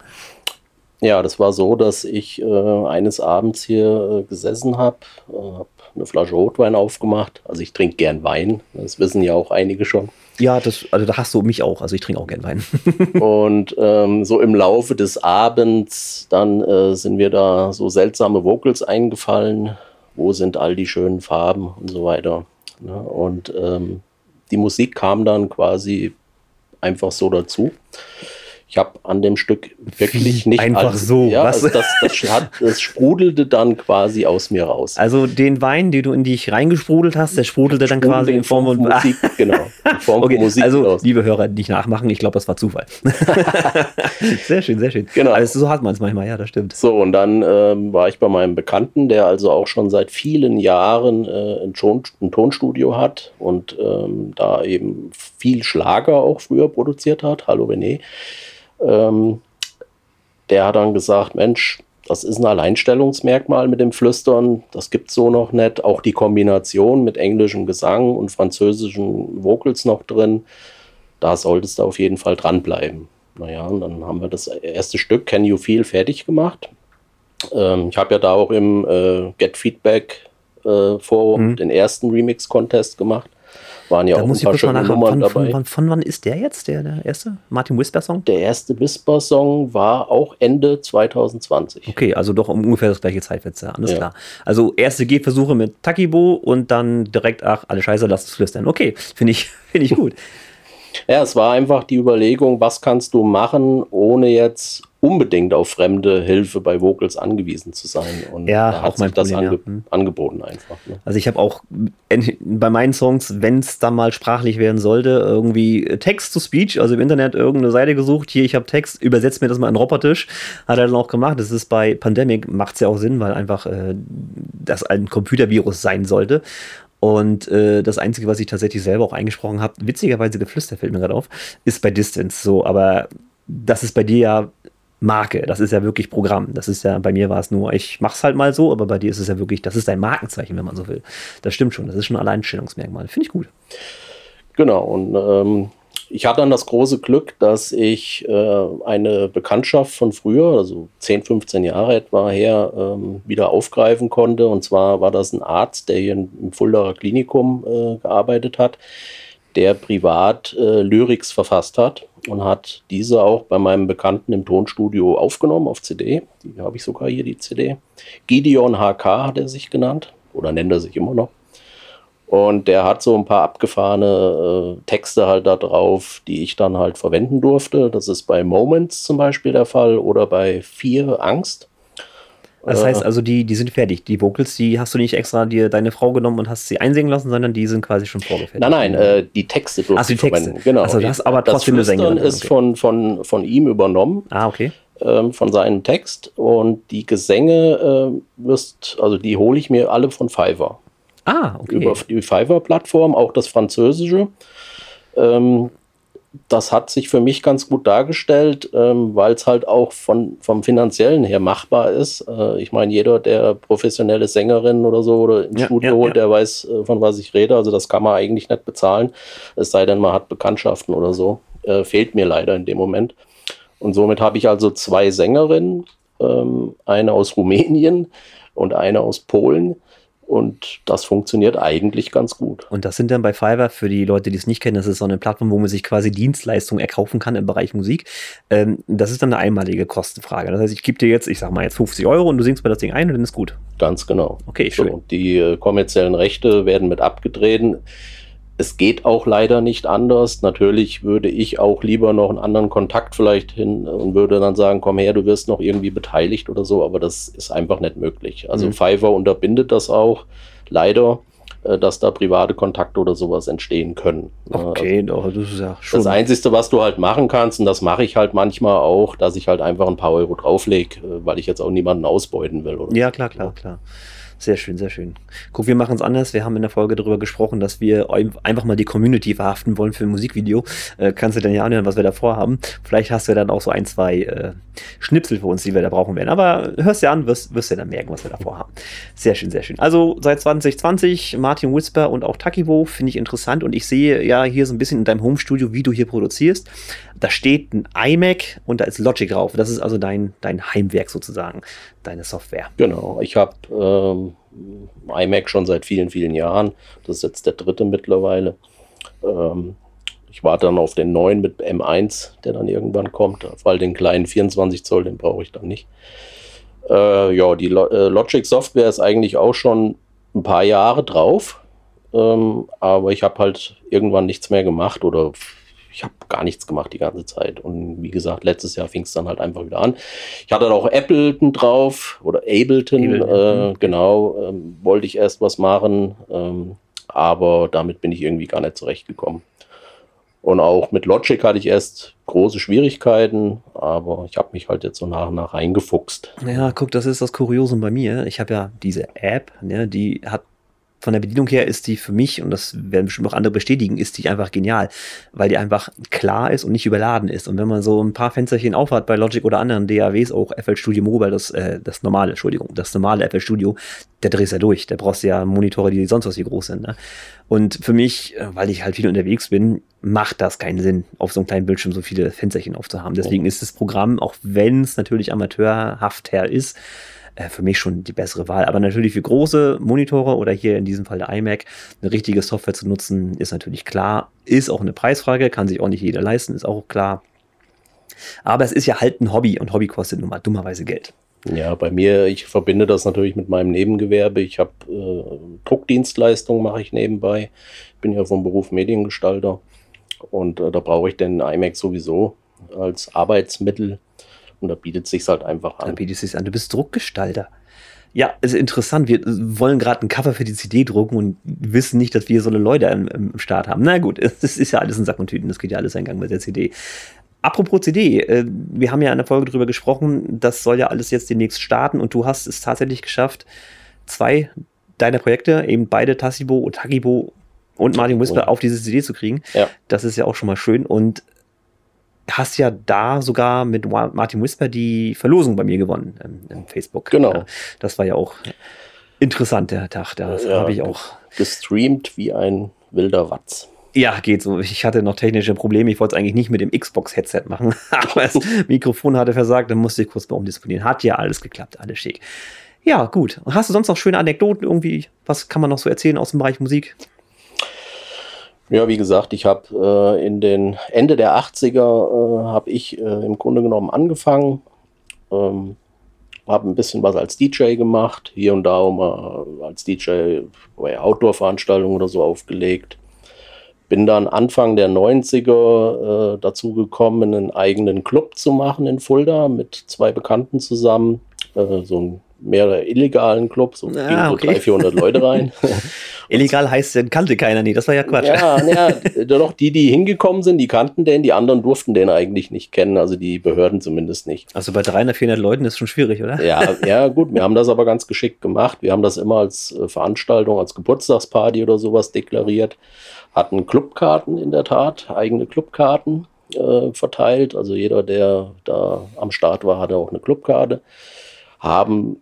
Ja, das war so, dass ich äh, eines Abends hier äh, gesessen habe, äh, habe eine Flasche Rotwein aufgemacht. Also ich trinke gern Wein, das wissen ja auch einige schon. Ja, das, also da hast du mich auch, also ich trinke auch gern Wein. und ähm, so im Laufe des Abends, dann äh, sind mir da so seltsame Vocals eingefallen. Wo sind all die schönen Farben und so weiter. Ne? Und ähm, die Musik kam dann quasi einfach so dazu. Ich habe an dem Stück wirklich nicht einfach alles, so. Ja, was? Also das, das, hat, das, sprudelte dann quasi aus mir raus. Also den Wein, den du in dich reingesprudelt hast, der sprudelte dann quasi in Form von Musik. genau. In Form okay, von Musik also raus. liebe Hörer, nicht nachmachen. Ich glaube, das war Zufall. sehr schön, sehr schön. Genau. Also so hat man es manchmal. Ja, das stimmt. So und dann ähm, war ich bei meinem Bekannten, der also auch schon seit vielen Jahren äh, ein, Ton, ein, Tonstudio hat und ähm, da eben viel Schlager auch früher produziert hat. Hallo René. Ähm, der hat dann gesagt, Mensch, das ist ein Alleinstellungsmerkmal mit dem Flüstern. Das gibt es so noch nicht. Auch die Kombination mit englischem Gesang und französischen Vocals noch drin. Da solltest du auf jeden Fall dranbleiben. Naja, und dann haben wir das erste Stück Can You Feel fertig gemacht. Ähm, ich habe ja da auch im äh, Get Feedback äh, Forum mhm. den ersten Remix-Contest gemacht. Waren ja da auch muss ein paar schöne Nummern von, dabei. Von, von, von, wann ist der jetzt, der, der erste Martin Whisper-Song? Der erste Whisper-Song war auch Ende 2020. Okay, also doch ungefähr das gleiche Zeitfenster, alles ja. klar. Also erste Gehversuche mit Takibo und dann direkt, ach, alle Scheiße, lass es flüstern. Okay, finde ich, find ich gut. Ja, es war einfach die Überlegung, was kannst du machen, ohne jetzt unbedingt auf fremde Hilfe bei Vocals angewiesen zu sein. Und ja, da hat sich das Problem, ange ja. Hm. angeboten einfach. Ne? Also ich habe auch bei meinen Songs, wenn es dann mal sprachlich werden sollte, irgendwie Text-to-Speech, also im Internet irgendeine Seite gesucht, hier, ich habe Text, übersetzt mir das mal in Robotisch, hat er dann auch gemacht. Das ist bei Pandemic, macht es ja auch Sinn, weil einfach äh, das ein Computervirus sein sollte. Und äh, das Einzige, was ich tatsächlich selber auch eingesprochen habe, witzigerweise geflüstert fällt mir gerade auf, ist bei Distance so. Aber das ist bei dir ja Marke. Das ist ja wirklich Programm. Das ist ja, bei mir war es nur, ich mach's halt mal so, aber bei dir ist es ja wirklich, das ist dein Markenzeichen, wenn man so will. Das stimmt schon. Das ist schon ein Alleinstellungsmerkmal. Finde ich gut. Genau. Und ähm, ich hatte dann das große Glück, dass ich äh, eine Bekanntschaft von früher, also 10, 15 Jahre etwa her, ähm, wieder aufgreifen konnte. Und zwar war das ein Arzt, der hier im Fuldaer Klinikum äh, gearbeitet hat, der privat äh, Lyrics verfasst hat und hat diese auch bei meinem Bekannten im Tonstudio aufgenommen auf CD. Die habe ich sogar hier, die CD. Gideon HK hat er sich genannt oder nennt er sich immer noch. Und der hat so ein paar abgefahrene äh, Texte halt da drauf, die ich dann halt verwenden durfte. Das ist bei Moments zum Beispiel der Fall oder bei Vier Angst. Das heißt äh. also, die, die sind fertig. Die Vocals, die hast du nicht extra dir deine Frau genommen und hast sie einsingen lassen, sondern die sind quasi schon vorgefertigt. Nein, nein, äh, die Texte Ach, die Texte. Genau. Also das aber trotzdem das eine Sängerin. ist okay. von, von, von ihm übernommen. Ah, okay. Ähm, von seinem Text. Und die Gesänge, äh, wirst, also die hole ich mir alle von Fiverr. Ah, okay. Über die Fiverr-Plattform, auch das Französische. Ähm, das hat sich für mich ganz gut dargestellt, ähm, weil es halt auch von, vom finanziellen her machbar ist. Äh, ich meine, jeder, der professionelle Sängerin oder so oder ins Ja, Studio ja, holt, ja. der weiß, äh, von was ich rede. Also das kann man eigentlich nicht bezahlen. Es sei denn, man hat Bekanntschaften oder so. Äh, fehlt mir leider in dem Moment. Und somit habe ich also zwei Sängerinnen, ähm, eine aus Rumänien und eine aus Polen. Und das funktioniert eigentlich ganz gut. Und das sind dann bei Fiverr, für die Leute, die es nicht kennen, das ist so eine Plattform, wo man sich quasi Dienstleistungen erkaufen kann im Bereich Musik. Ähm, das ist dann eine einmalige Kostenfrage. Das heißt, ich gebe dir jetzt, ich sag mal jetzt 50 Euro und du singst mir das Ding ein und dann ist gut. Ganz genau. Okay, schön. So, die äh, kommerziellen Rechte werden mit abgetreten. Es geht auch leider nicht anders. Natürlich würde ich auch lieber noch einen anderen Kontakt vielleicht hin und würde dann sagen, komm her, du wirst noch irgendwie beteiligt oder so, aber das ist einfach nicht möglich. Also Mhm. Fiverr unterbindet das auch leider, äh, dass da private Kontakte oder sowas entstehen können. Okay, doch, das ist ja schon. Das Einzige, was du halt machen kannst, und das mache ich halt manchmal auch, dass ich halt einfach ein paar Euro drauflege, äh, weil ich jetzt auch niemanden ausbeuten will. Ja, klar, klar, klar. Sehr schön, sehr schön. Guck, wir machen es anders. Wir haben in der Folge darüber gesprochen, dass wir einfach mal die Community verhaften wollen für ein Musikvideo. Äh, kannst du dann ja anhören, was wir da vorhaben. Vielleicht hast du dann auch so ein, zwei äh, Schnipsel für uns, die wir da brauchen werden. Aber hörst dir an, wirst, wirst dir dann merken, was wir da vorhaben. Sehr schön, sehr schön. Also seit 2020 Martin Whisper und auch Takibo finde ich interessant. Und ich sehe ja hier so ein bisschen in deinem Homestudio, wie du hier produzierst. Da steht ein iMac und da ist Logic drauf. Das ist also dein, dein Heimwerk sozusagen, deine Software. Genau, ich habe ähm, iMac schon seit vielen, vielen Jahren. Das ist jetzt der dritte mittlerweile. Ähm, ich warte dann auf den neuen mit M1, der dann irgendwann kommt, weil den kleinen 24 Zoll, den brauche ich dann nicht. Äh, ja, die Lo äh, Logic Software ist eigentlich auch schon ein paar Jahre drauf, ähm, aber ich habe halt irgendwann nichts mehr gemacht oder ich habe gar nichts gemacht die ganze Zeit. Und wie gesagt, letztes Jahr fing es dann halt einfach wieder an. Ich hatte auch Appleton drauf oder Ableton, Ableton, äh, genau, ähm, wollte ich erst was machen, ähm, aber damit bin ich irgendwie gar nicht zurechtgekommen. Und auch mit Logic hatte ich erst große Schwierigkeiten, aber ich habe mich halt jetzt so nach und nach reingefuchst. Ja, guck, das ist das Kuriosum bei mir. Ich habe ja diese App, ne, die hat von der Bedienung her ist die für mich, und das werden bestimmt auch andere bestätigen, ist die einfach genial, weil die einfach klar ist und nicht überladen ist. Und wenn man so ein paar Fensterchen aufhat bei Logic oder anderen DAWs, auch FL Studio Mobile, das, äh, das normale, Entschuldigung, das normale FL Studio, der drehst ja durch. Der brauchst ja Monitore, die sonst was wie groß sind. Ne? Und für mich, äh, weil ich halt viel unterwegs bin, macht das keinen Sinn, auf so einem kleinen Bildschirm so viele Fensterchen aufzuhaben. Deswegen ist das Programm, auch wenn es natürlich amateurhaft her ist, äh, für mich schon die bessere Wahl. Aber natürlich für große Monitore oder hier in diesem Fall der iMac eine richtige Software zu nutzen, ist natürlich klar. Ist auch eine Preisfrage, kann sich auch nicht jeder leisten, ist auch klar. Aber es ist ja halt ein Hobby und Hobby kostet nun mal dummerweise Geld. Ja, bei mir, ich verbinde das natürlich mit meinem Nebengewerbe. Ich habe äh, Druckdienstleistungen, mache ich nebenbei. Bin ja vom Beruf Mediengestalter und äh, da brauche ich den iMac sowieso als Arbeitsmittel und da bietet sich halt einfach an. bietest du es an. Du bist Druckgestalter. Ja, ist interessant. Wir wollen gerade ein Cover für die CD drucken und wissen nicht, dass wir so eine Leute im, im Start haben. Na gut, es ist ja alles in Sack und Tüten. Das geht ja alles seinen Gang mit der CD. Apropos CD, äh, wir haben ja in der Folge drüber gesprochen, das soll ja alles jetzt demnächst starten und du hast es tatsächlich geschafft, zwei deiner Projekte, eben beide Tassibo und Tagibo und Martin Whisper auf diese CD zu kriegen. Ja. Das ist ja auch schon mal schön und hast ja da sogar mit Martin Whisper die Verlosung bei mir gewonnen im, im Facebook. Genau. Das war ja auch interessant, der Tag. Das Ja. habe ich auch. Gestreamt wie ein wilder Watz. Ja, geht so. Ich hatte noch technische Probleme. Ich wollte es eigentlich nicht mit dem Xbox-Headset machen, aber das Mikrofon hatte versagt. Dann musste ich kurz mal umdisponieren. Hat ja alles geklappt, alles schick. Ja, gut. Und Hast du sonst noch schöne Anekdoten irgendwie? Was kann man noch so erzählen aus dem Bereich Musik? Ja, wie gesagt, ich habe äh, in den Ende der 80er äh, habe ich äh, im Grunde genommen angefangen, ähm, habe ein bisschen was als DJ gemacht, hier und da mal als DJ bei Outdoor-Veranstaltungen oder so aufgelegt. Bin dann Anfang der 90er äh, dazu gekommen, einen eigenen Club zu machen in Fulda mit zwei Bekannten zusammen. Äh, so ein mehr illegalen Club, so Ah, gingen so okay. 300, 400 Leute rein. Illegal heißt, den kannte keiner. Nee, das war ja Quatsch. Ja, ja, doch die, die hingekommen sind, die kannten den, die anderen durften den eigentlich nicht kennen, also die Behörden zumindest nicht. Also bei 300, 400 Leuten ist schon schwierig, oder? Ja, ja, gut, wir haben das aber ganz geschickt gemacht. Wir haben das immer als äh, Veranstaltung, als Geburtstagsparty oder sowas deklariert. Hatten Clubkarten in der Tat, eigene Clubkarten äh, verteilt. Also jeder, der da am Start war, hatte auch eine Clubkarte. Haben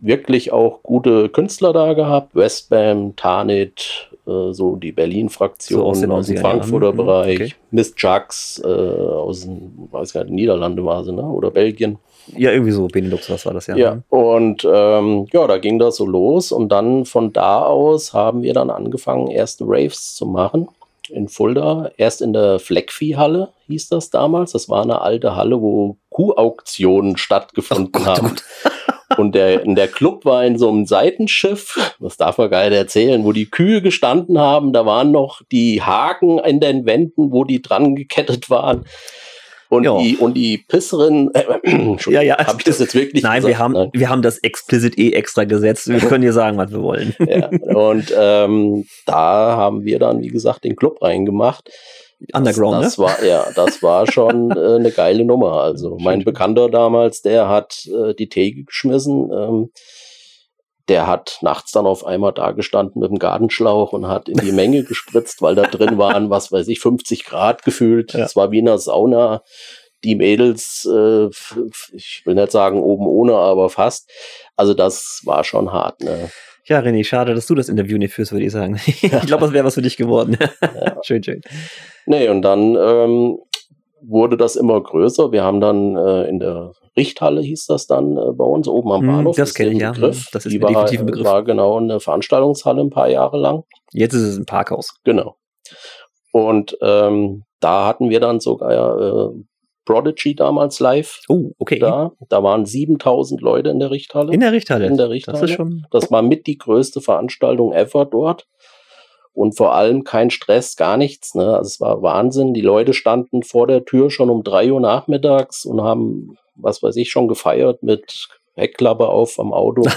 wirklich auch gute Künstler da gehabt. Westbam, Tanit, äh, so die So Berlin-Fraktion aus den aus dem 90er Frankfurter. Mhm, Bereich. okay. Miss Jugs äh, aus den, weiß gar nicht, Niederlande war sie, ne? Oder Belgien. Ja, irgendwie so. Benelux, was war das ja? Ja, und ähm, ja, da ging das so los und dann von da aus haben wir dann angefangen, erste Raves zu machen in Fulda. Erst in der Fleckviehhalle hieß das damals. Das war eine alte Halle, wo Kuhauktionen stattgefunden Gott, oh haben. Und der, der Club war in so einem Seitenschiff, das darf man gar nicht erzählen, wo die Kühe gestanden haben. Da waren noch die Haken in den Wänden, wo die dran gekettet waren. Und Ja. die, und die Pisserin, äh, Ja, ja, habe ich das jetzt wirklich Nein, gesagt? wir haben, Nein. wir haben das explicit eh extra gesetzt. Wir können dir sagen, was wir wollen. Ja. Und ähm, da haben wir dann, wie gesagt, den Club reingemacht. Underground, das, das ne? war ja, das war schon äh, eine geile Nummer. Also mein Bekannter damals, der hat äh, die Theke geschmissen. Ähm, der hat nachts dann auf einmal da gestanden mit dem Gartenschlauch und hat in die Menge gespritzt, weil da drin waren, was weiß ich, 50 Grad gefühlt. Ja. Es war wie in einer Sauna. Die Mädels, äh, ich will nicht sagen oben ohne, aber fast. Also das war schon hart. Ne? Ja, René, schade, dass du das Interview nicht führst, würde ich sagen. ich glaube, das wäre was für dich geworden. schön, schön. Nee, und dann ähm, wurde das immer größer. Wir haben dann äh, in der Richthalle, hieß das dann äh, bei uns, oben am Hm, Bahnhof. das ist kenn ein ich, ja. Begriff. Das ist Die mir war, ein Begriff. war genau eine Veranstaltungshalle ein paar Jahre lang. Jetzt ist es ein Parkhaus. Genau. Und ähm, da hatten wir dann sogar äh, Prodigy damals live Oh, okay. da. Da waren 7000 Leute in der Richthalle. In der Richthalle. In der Das Richthalle. ist schon. Das war mit die größte Veranstaltung ever dort. Und vor allem kein Stress, gar nichts. Ne? Also es war Wahnsinn. Die Leute standen vor der Tür schon um drei Uhr nachmittags und haben, was weiß ich, schon gefeiert mit Heckklappe auf am Auto.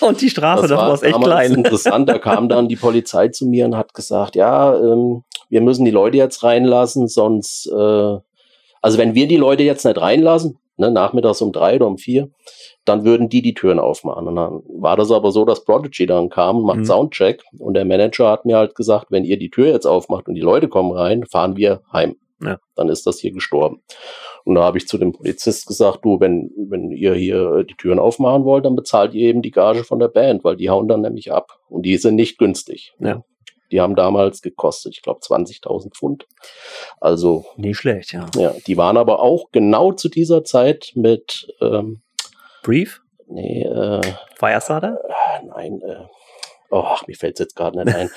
Und die Straße, das, war echt klein. interessant. Da kam dann die Polizei zu mir und hat gesagt, ja, ähm, wir müssen die Leute jetzt reinlassen, sonst, äh, also wenn wir die Leute jetzt nicht reinlassen, ne, nachmittags um drei oder um vier, dann würden die die Türen aufmachen. Und dann war das aber so, dass Prodigy dann kam und macht Mhm. Soundcheck und der Manager hat mir halt gesagt, wenn ihr die Tür jetzt aufmacht und die Leute kommen rein, fahren wir heim. Ja. Dann ist das hier gestorben. Und da habe ich zu dem Polizist gesagt, du, wenn, wenn ihr hier die Türen aufmachen wollt, dann bezahlt ihr eben die Gage von der Band, weil die hauen dann nämlich ab. Und die sind nicht günstig. Ja. Die haben damals gekostet, ich glaube, 20.000 Pfund. Also, Nicht schlecht, ja. ja, die waren aber auch genau zu dieser Zeit mit, ähm, Brief? nee, äh, Firestarter? nein, äh, oh, ach, mir fällt es jetzt gerade nicht ein.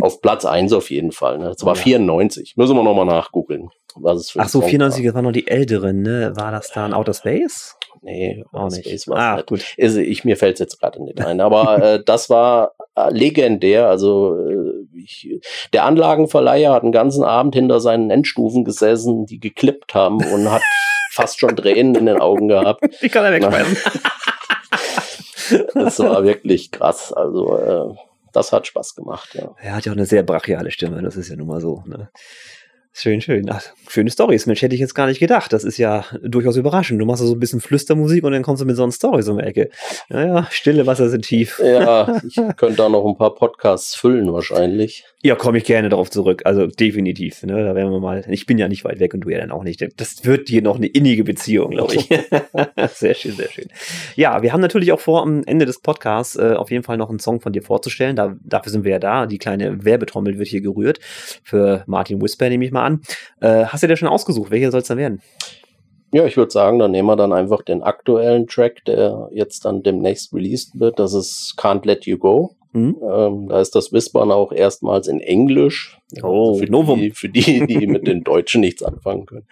auf Platz eins auf jeden Fall. Ne? Es war Ja. 94. Müssen wir nochmal nachgoogeln, was es für Ach so, Song 94, das waren noch die älteren, ne? War das dann Outer Space? War. Nee, Auch Outer nicht. Space war's Ah, nicht. gut. Ist, ich, mir fällt es jetzt gerade nicht ein. Aber äh, das war äh, legendär. Also äh, ich, der Anlagenverleiher hat einen ganzen Abend hinter seinen Endstufen gesessen, die geklippt haben und hat fast schon Tränen in den Augen gehabt. Die kann er wegschmeißen. Das war wirklich krass. Also äh, das hat Spaß gemacht. Ja. Er hat ja auch eine sehr brachiale Stimme, das ist ja nun mal so. Ne? Schön, schön. Ach, schöne Stories. Mensch, hätte ich jetzt gar nicht gedacht. Das ist ja durchaus überraschend. Du machst so ein bisschen Flüstermusik und dann kommst du mit so einer Story um die Ecke. Naja, stille Wasser sind tief. ja, ich könnte da noch ein paar Podcasts füllen wahrscheinlich. Ja, komme ich gerne darauf zurück. Also definitiv. Ne? Da werden wir mal. Ich bin ja nicht weit weg und du ja dann auch nicht. Das wird dir noch eine innige Beziehung, glaube ich. sehr schön, sehr schön. Ja, wir haben natürlich auch vor, am Ende des Podcasts äh, auf jeden Fall noch einen Song von dir vorzustellen. Da, dafür sind wir ja da. Die kleine Werbetrommel wird hier gerührt. Für Martin Whisper nehme ich mal an. Äh, hast du dir schon ausgesucht? Welcher soll es dann werden? Ja, ich würde sagen, dann nehmen wir dann einfach den aktuellen Track, der jetzt dann demnächst released wird. Das ist Can't Let You Go. Mhm. Ähm, da ist das Whispern auch erstmals in Englisch. Oh, für Novum. Die, für die, die mit den Deutschen nichts anfangen können.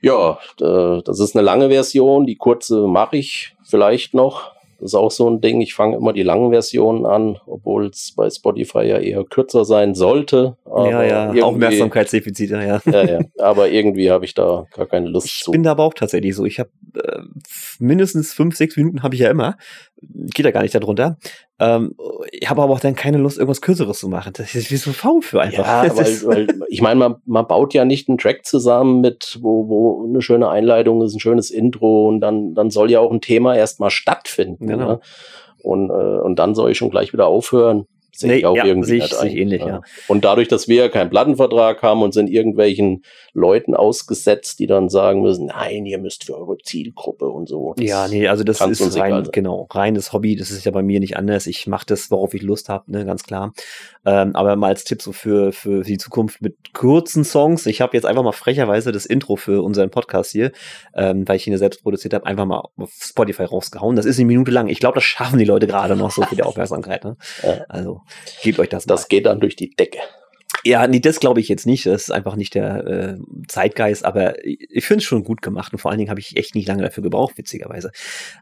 Ja, äh, das ist eine lange Version. Die kurze mache ich vielleicht noch. Das ist auch so ein Ding. Ich fange immer die langen Versionen an, obwohl es bei Spotify ja eher kürzer sein sollte. Aber ja, ja, Aufmerksamkeitsdefizite, ja. Ja, ja. Aber irgendwie habe ich da gar keine Lust Ich zu. bin da aber auch tatsächlich so. Ich habe äh, mindestens fünf, sechs Minuten habe ich ja immer. Geht ja gar nicht darunter. Ähm, ich habe aber auch dann keine Lust, irgendwas Kürzeres zu machen. Das ist wie so faul für einfach. Ja, weil, weil ich meine, man, man baut ja nicht einen Track zusammen mit, wo, wo eine schöne Einleitung ist, ein schönes Intro und dann, dann soll ja auch ein Thema erstmal stattfinden. Genau. Ne? Und, äh, und dann soll ich schon gleich wieder aufhören. Sehe Nee, ich auch ja, irgendwie sehe ich- nicht sehe ähnlich, ja. Und dadurch, dass wir ja keinen Plattenvertrag haben und sind irgendwelchen Leuten ausgesetzt, die dann sagen müssen, nein, ihr müsst für eure Zielgruppe und so. Das Ja, nee, also das ist rein, genau, reines Hobby. Das ist ja bei mir nicht anders. Ich mache das, worauf ich Lust habe, ne, ganz klar. Ähm, aber mal als Tipp so für, für die Zukunft mit kurzen Songs. Ich habe jetzt einfach mal frecherweise das Intro für unseren Podcast hier, ähm, weil ich ihn ja selbst produziert habe, einfach mal auf Spotify rausgehauen. Das ist eine Minute lang. Ich glaube, das schaffen die Leute gerade noch so für die Aufmerksamkeit. Ne? Ja. Also gebt euch das. Das mal. geht dann durch die Decke. Ja, nee, das glaube ich jetzt nicht. Das ist einfach nicht der äh, Zeitgeist, aber ich, finde es schon gut gemacht und vor allen Dingen habe ich echt nicht lange dafür gebraucht, witzigerweise.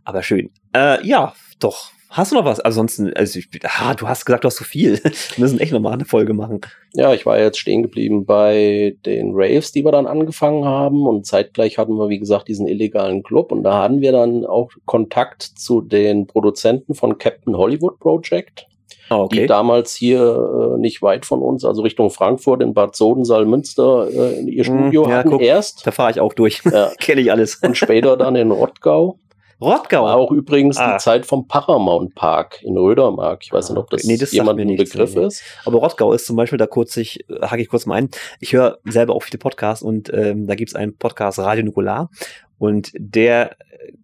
Aber schön. Äh, ja, doch. Hast du noch was? Ansonsten, also ich, ah, du hast gesagt, du hast so viel. Wir müssen echt nochmal eine Folge machen. Ja, ich war jetzt stehen geblieben bei den Raves, die wir dann angefangen haben und zeitgleich hatten wir, wie gesagt, diesen illegalen Club und da hatten wir dann auch Kontakt zu den Produzenten von Captain Hollywood Project, Ah, die damals hier äh, nicht weit von uns, also Richtung Frankfurt in Bad Sodensaal, Münster, äh, in ihr Hm, Studio ja, hatten guck. erst Da fahre ich auch durch. Ja. Kenne ich alles. und später dann in Rottgau. Rottgau. War auch übrigens Ah. die Zeit vom Paramount Park in Rödermark. Ich weiß nicht, ob das, Nee, das jemand ein Begriff nee, ist. Aber Rottgau ist zum Beispiel, da kurz ich, äh, hake ich kurz mal ein. Ich höre selber auch viele Podcasts und ähm, da gibt's einen Podcast Radio Nukular und der,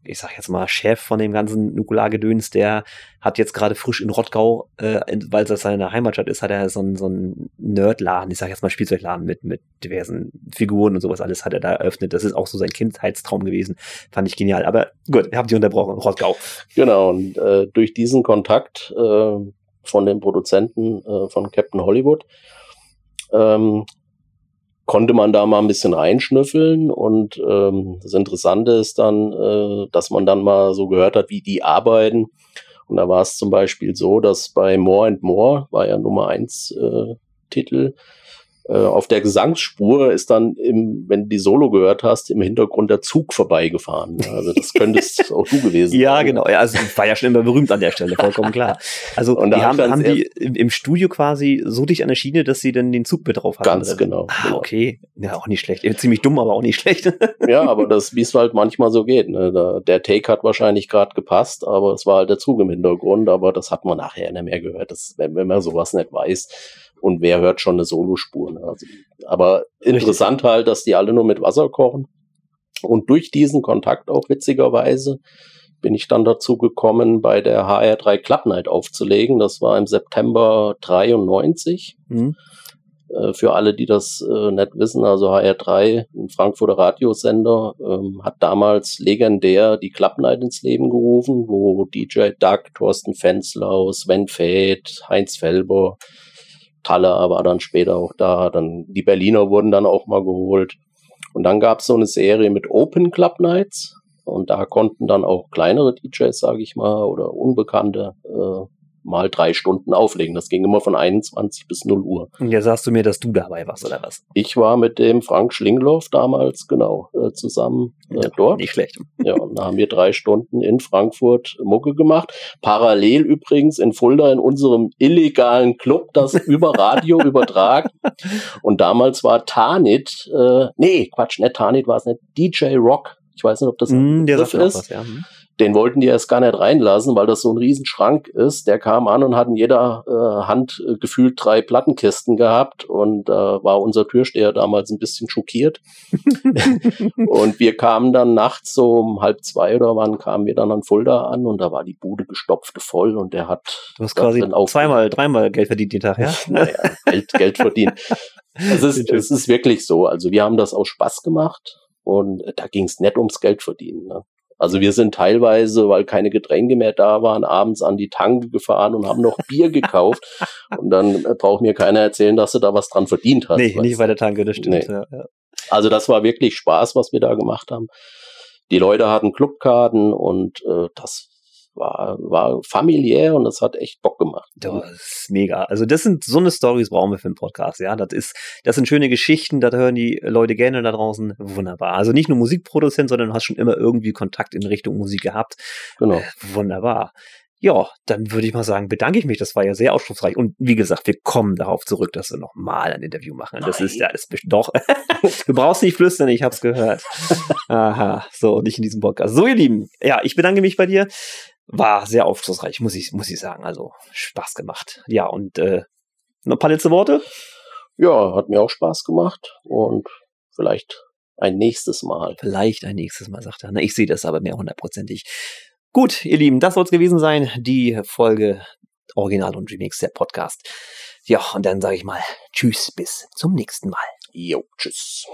ich sag jetzt mal, Chef von dem ganzen Nukulargedöns, der hat jetzt gerade frisch in Rottgau, äh, weil das seine Heimatstadt ist, hat er so einen so einen Nerdladen, ich sag jetzt mal Spielzeugladen mit mit diversen Figuren und sowas alles hat er da eröffnet. Das ist auch so sein Kindheitstraum gewesen. Fand ich genial. Aber gut, habt ihr unterbrochen. Rottgau. Genau, und äh, durch diesen Kontakt äh, von den Produzenten äh, von Captain Hollywood ähm, konnte man da mal ein bisschen reinschnüffeln und ähm, das Interessante ist dann, äh, dass man dann mal so gehört hat, wie die arbeiten. Und da war es zum Beispiel so, dass bei More and More, war ja Nummer eins äh, Titel, auf der Gesangsspur ist dann, im, wenn du die Solo gehört hast, im Hintergrund der Zug vorbeigefahren. Also das könntest auch du gewesen Ja, sein. genau. Ja, also war ja schon immer berühmt an der Stelle, vollkommen klar. Also Und da die hab haben, haben die im, Studio quasi so dicht an der Schiene, dass sie dann den Zug mit drauf hatten. Ganz oder? genau. Ah, genau. okay. Ja, auch nicht schlecht. Ziemlich dumm, aber auch nicht schlecht. Ja, aber das, wie es halt manchmal so geht. Ne? Der Take hat wahrscheinlich gerade gepasst, aber es war halt der Zug im Hintergrund, aber das hat man nachher nicht mehr gehört. Das, wenn, wenn man sowas nicht weiß. Und wer hört schon eine Solospur? Ne? Also, aber interessant halt, dass die alle nur mit Wasser kochen. Und durch diesen Kontakt auch witzigerweise bin ich dann dazu gekommen, bei der HR3 Club Night aufzulegen. Das war im September 93. Hm. Äh, für alle, die das äh, nicht wissen, also HR3, ein Frankfurter Radiosender, ähm, hat damals legendär die Club Night ins Leben gerufen, wo DJ Doug, Thorsten Fenzlau, Sven Feth, Heinz Felber, Taller war dann später auch da, dann die Berliner wurden dann auch mal geholt. Und dann gab es so eine Serie mit Open Club Nights und da konnten dann auch kleinere DJs, sage ich mal, oder Unbekannte äh, mal drei Stunden auflegen. Das ging immer von 21 bis 0 Uhr. Und jetzt sagst du mir, dass du dabei warst, oder was? Ich war mit dem Frank Schlingloff damals genau äh, zusammen äh, dort. Nicht schlecht. Ja, und da haben wir drei Stunden in Frankfurt Mucke gemacht. Parallel übrigens in Fulda in unserem illegalen Club, das über Radio übertragen. Und damals war Tanit, äh, nee, Quatsch, nicht Tanit war es nicht, DJ Rock. Ich weiß nicht, ob das ein Hm, der Begriff ist. was, ja. Den wollten die erst gar nicht reinlassen, weil das so ein Riesenschrank ist. Der kam an und hat in jeder äh, Hand äh, gefühlt drei Plattenkisten gehabt und äh, war unser Türsteher damals ein bisschen schockiert. und wir kamen dann nachts so um halb zwei oder wann kamen wir dann an Fulda an und da war die Bude gestopft voll und der hat Du hast quasi zweimal, dreimal Geld verdient den Tag, ja? naja, Geld, Geld verdient. Es ist, es ist wirklich so. Also wir haben das aus Spaß gemacht und da ging es nicht ums Geld verdienen. Ne? Also wir sind teilweise, weil keine Getränke mehr da waren, abends an die Tanke gefahren und haben noch Bier gekauft. Und dann äh, braucht mir keiner erzählen, dass du da was dran verdient hast. nee, nicht bei der Tanke, das stimmt. Nee. Ja, ja. Also das war wirklich Spaß, was wir da gemacht haben. Die Leute hatten Clubkarten und äh, das war, war familiär und das hat echt Bock gemacht. Das ist mega. Also das sind so eine Stories brauchen wir für einen Podcast, ja. Das ist, das sind schöne Geschichten, da hören die Leute gerne da draußen. Wunderbar. Also nicht nur Musikproduzent, sondern du hast schon immer irgendwie Kontakt in Richtung Musik gehabt. Genau. Äh, wunderbar. Ja, dann würde ich mal sagen, bedanke ich mich. Das war ja sehr aufschlussreich. Und wie gesagt, wir kommen darauf zurück, dass wir nochmal ein Interview machen. Das ist ja, das doch. du brauchst nicht flüstern, ich hab's gehört. Aha, so, nicht in diesem Podcast. So, ihr Lieben, ja, ich bedanke mich bei dir. War sehr aufschlussreich, muss ich, muss ich sagen. Also, Spaß gemacht. Ja, und äh, noch ein paar letzte Worte? Ja, hat mir auch Spaß gemacht und vielleicht ein nächstes Mal. Vielleicht ein nächstes Mal, sagt er. Na, ich sehe das aber mehr hundertprozentig. Gut, ihr Lieben, das soll es gewesen sein, die Folge Original und Remix der Podcast. Ja, und dann sage ich mal Tschüss, bis zum nächsten Mal. Jo, tschüss.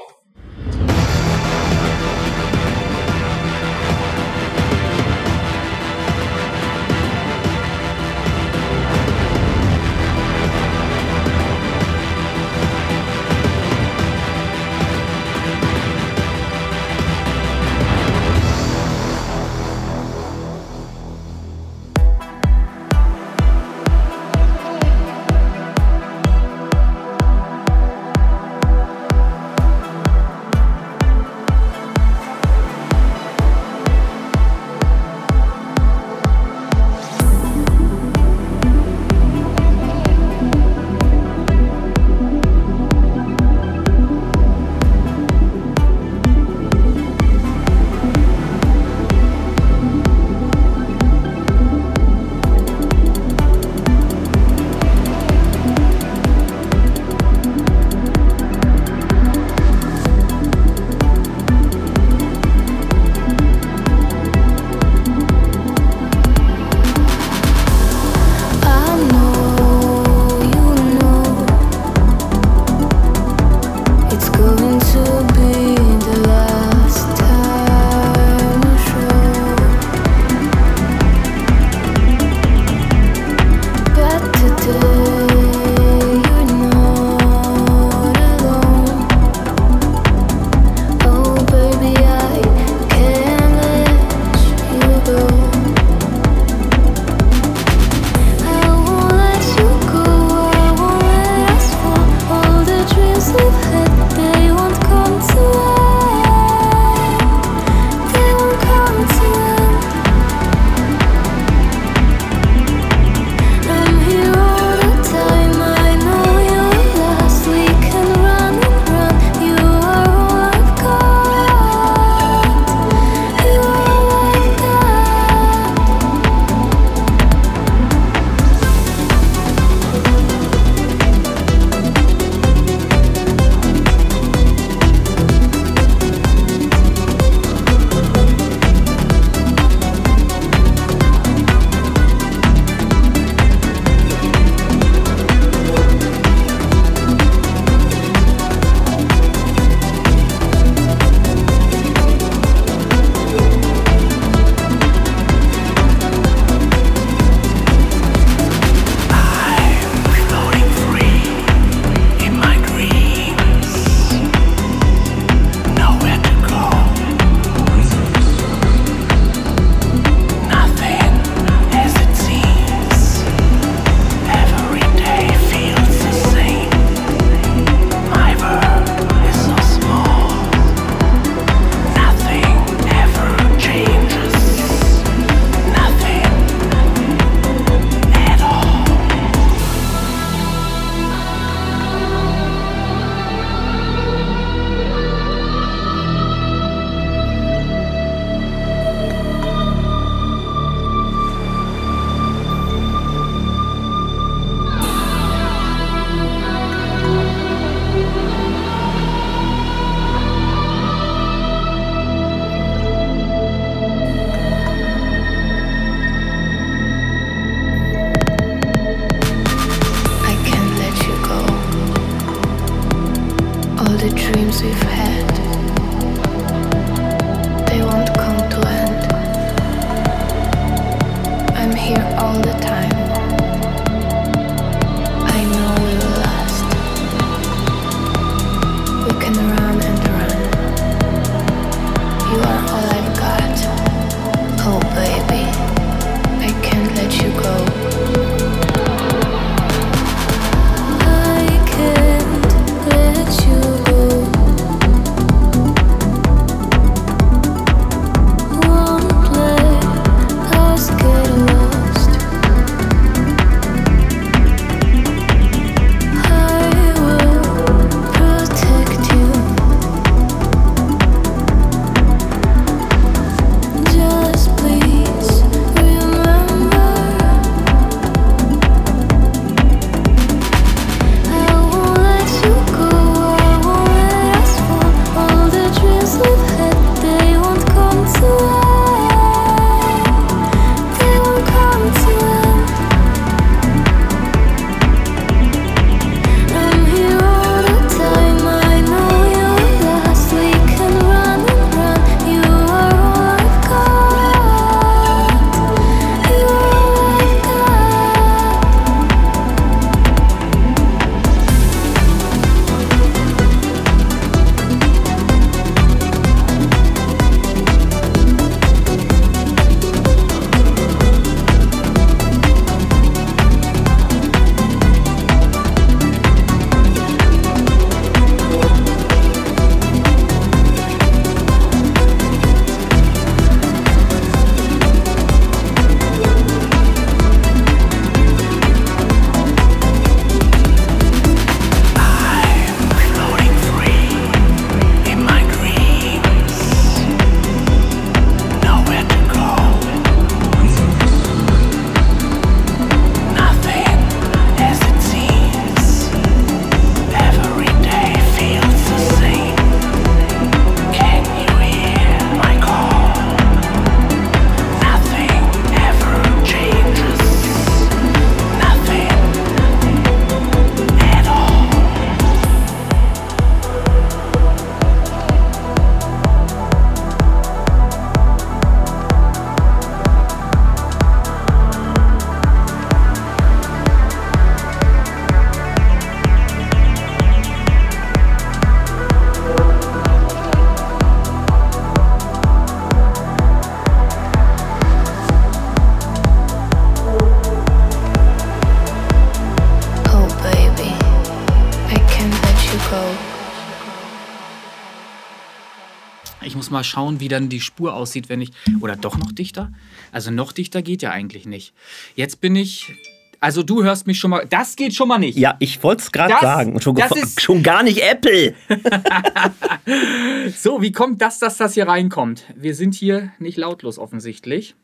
Mal schauen, wie dann die Spur aussieht, wenn ich. Oder doch noch dichter? Also noch dichter geht ja eigentlich nicht. Jetzt bin ich. Also du hörst mich schon mal. Das geht schon mal nicht. Ja, ich wollte es gerade sagen. Schon, das gefa- ist- schon gar nicht Apple. So, wie kommt das, dass das hier reinkommt? Wir sind hier nicht lautlos offensichtlich.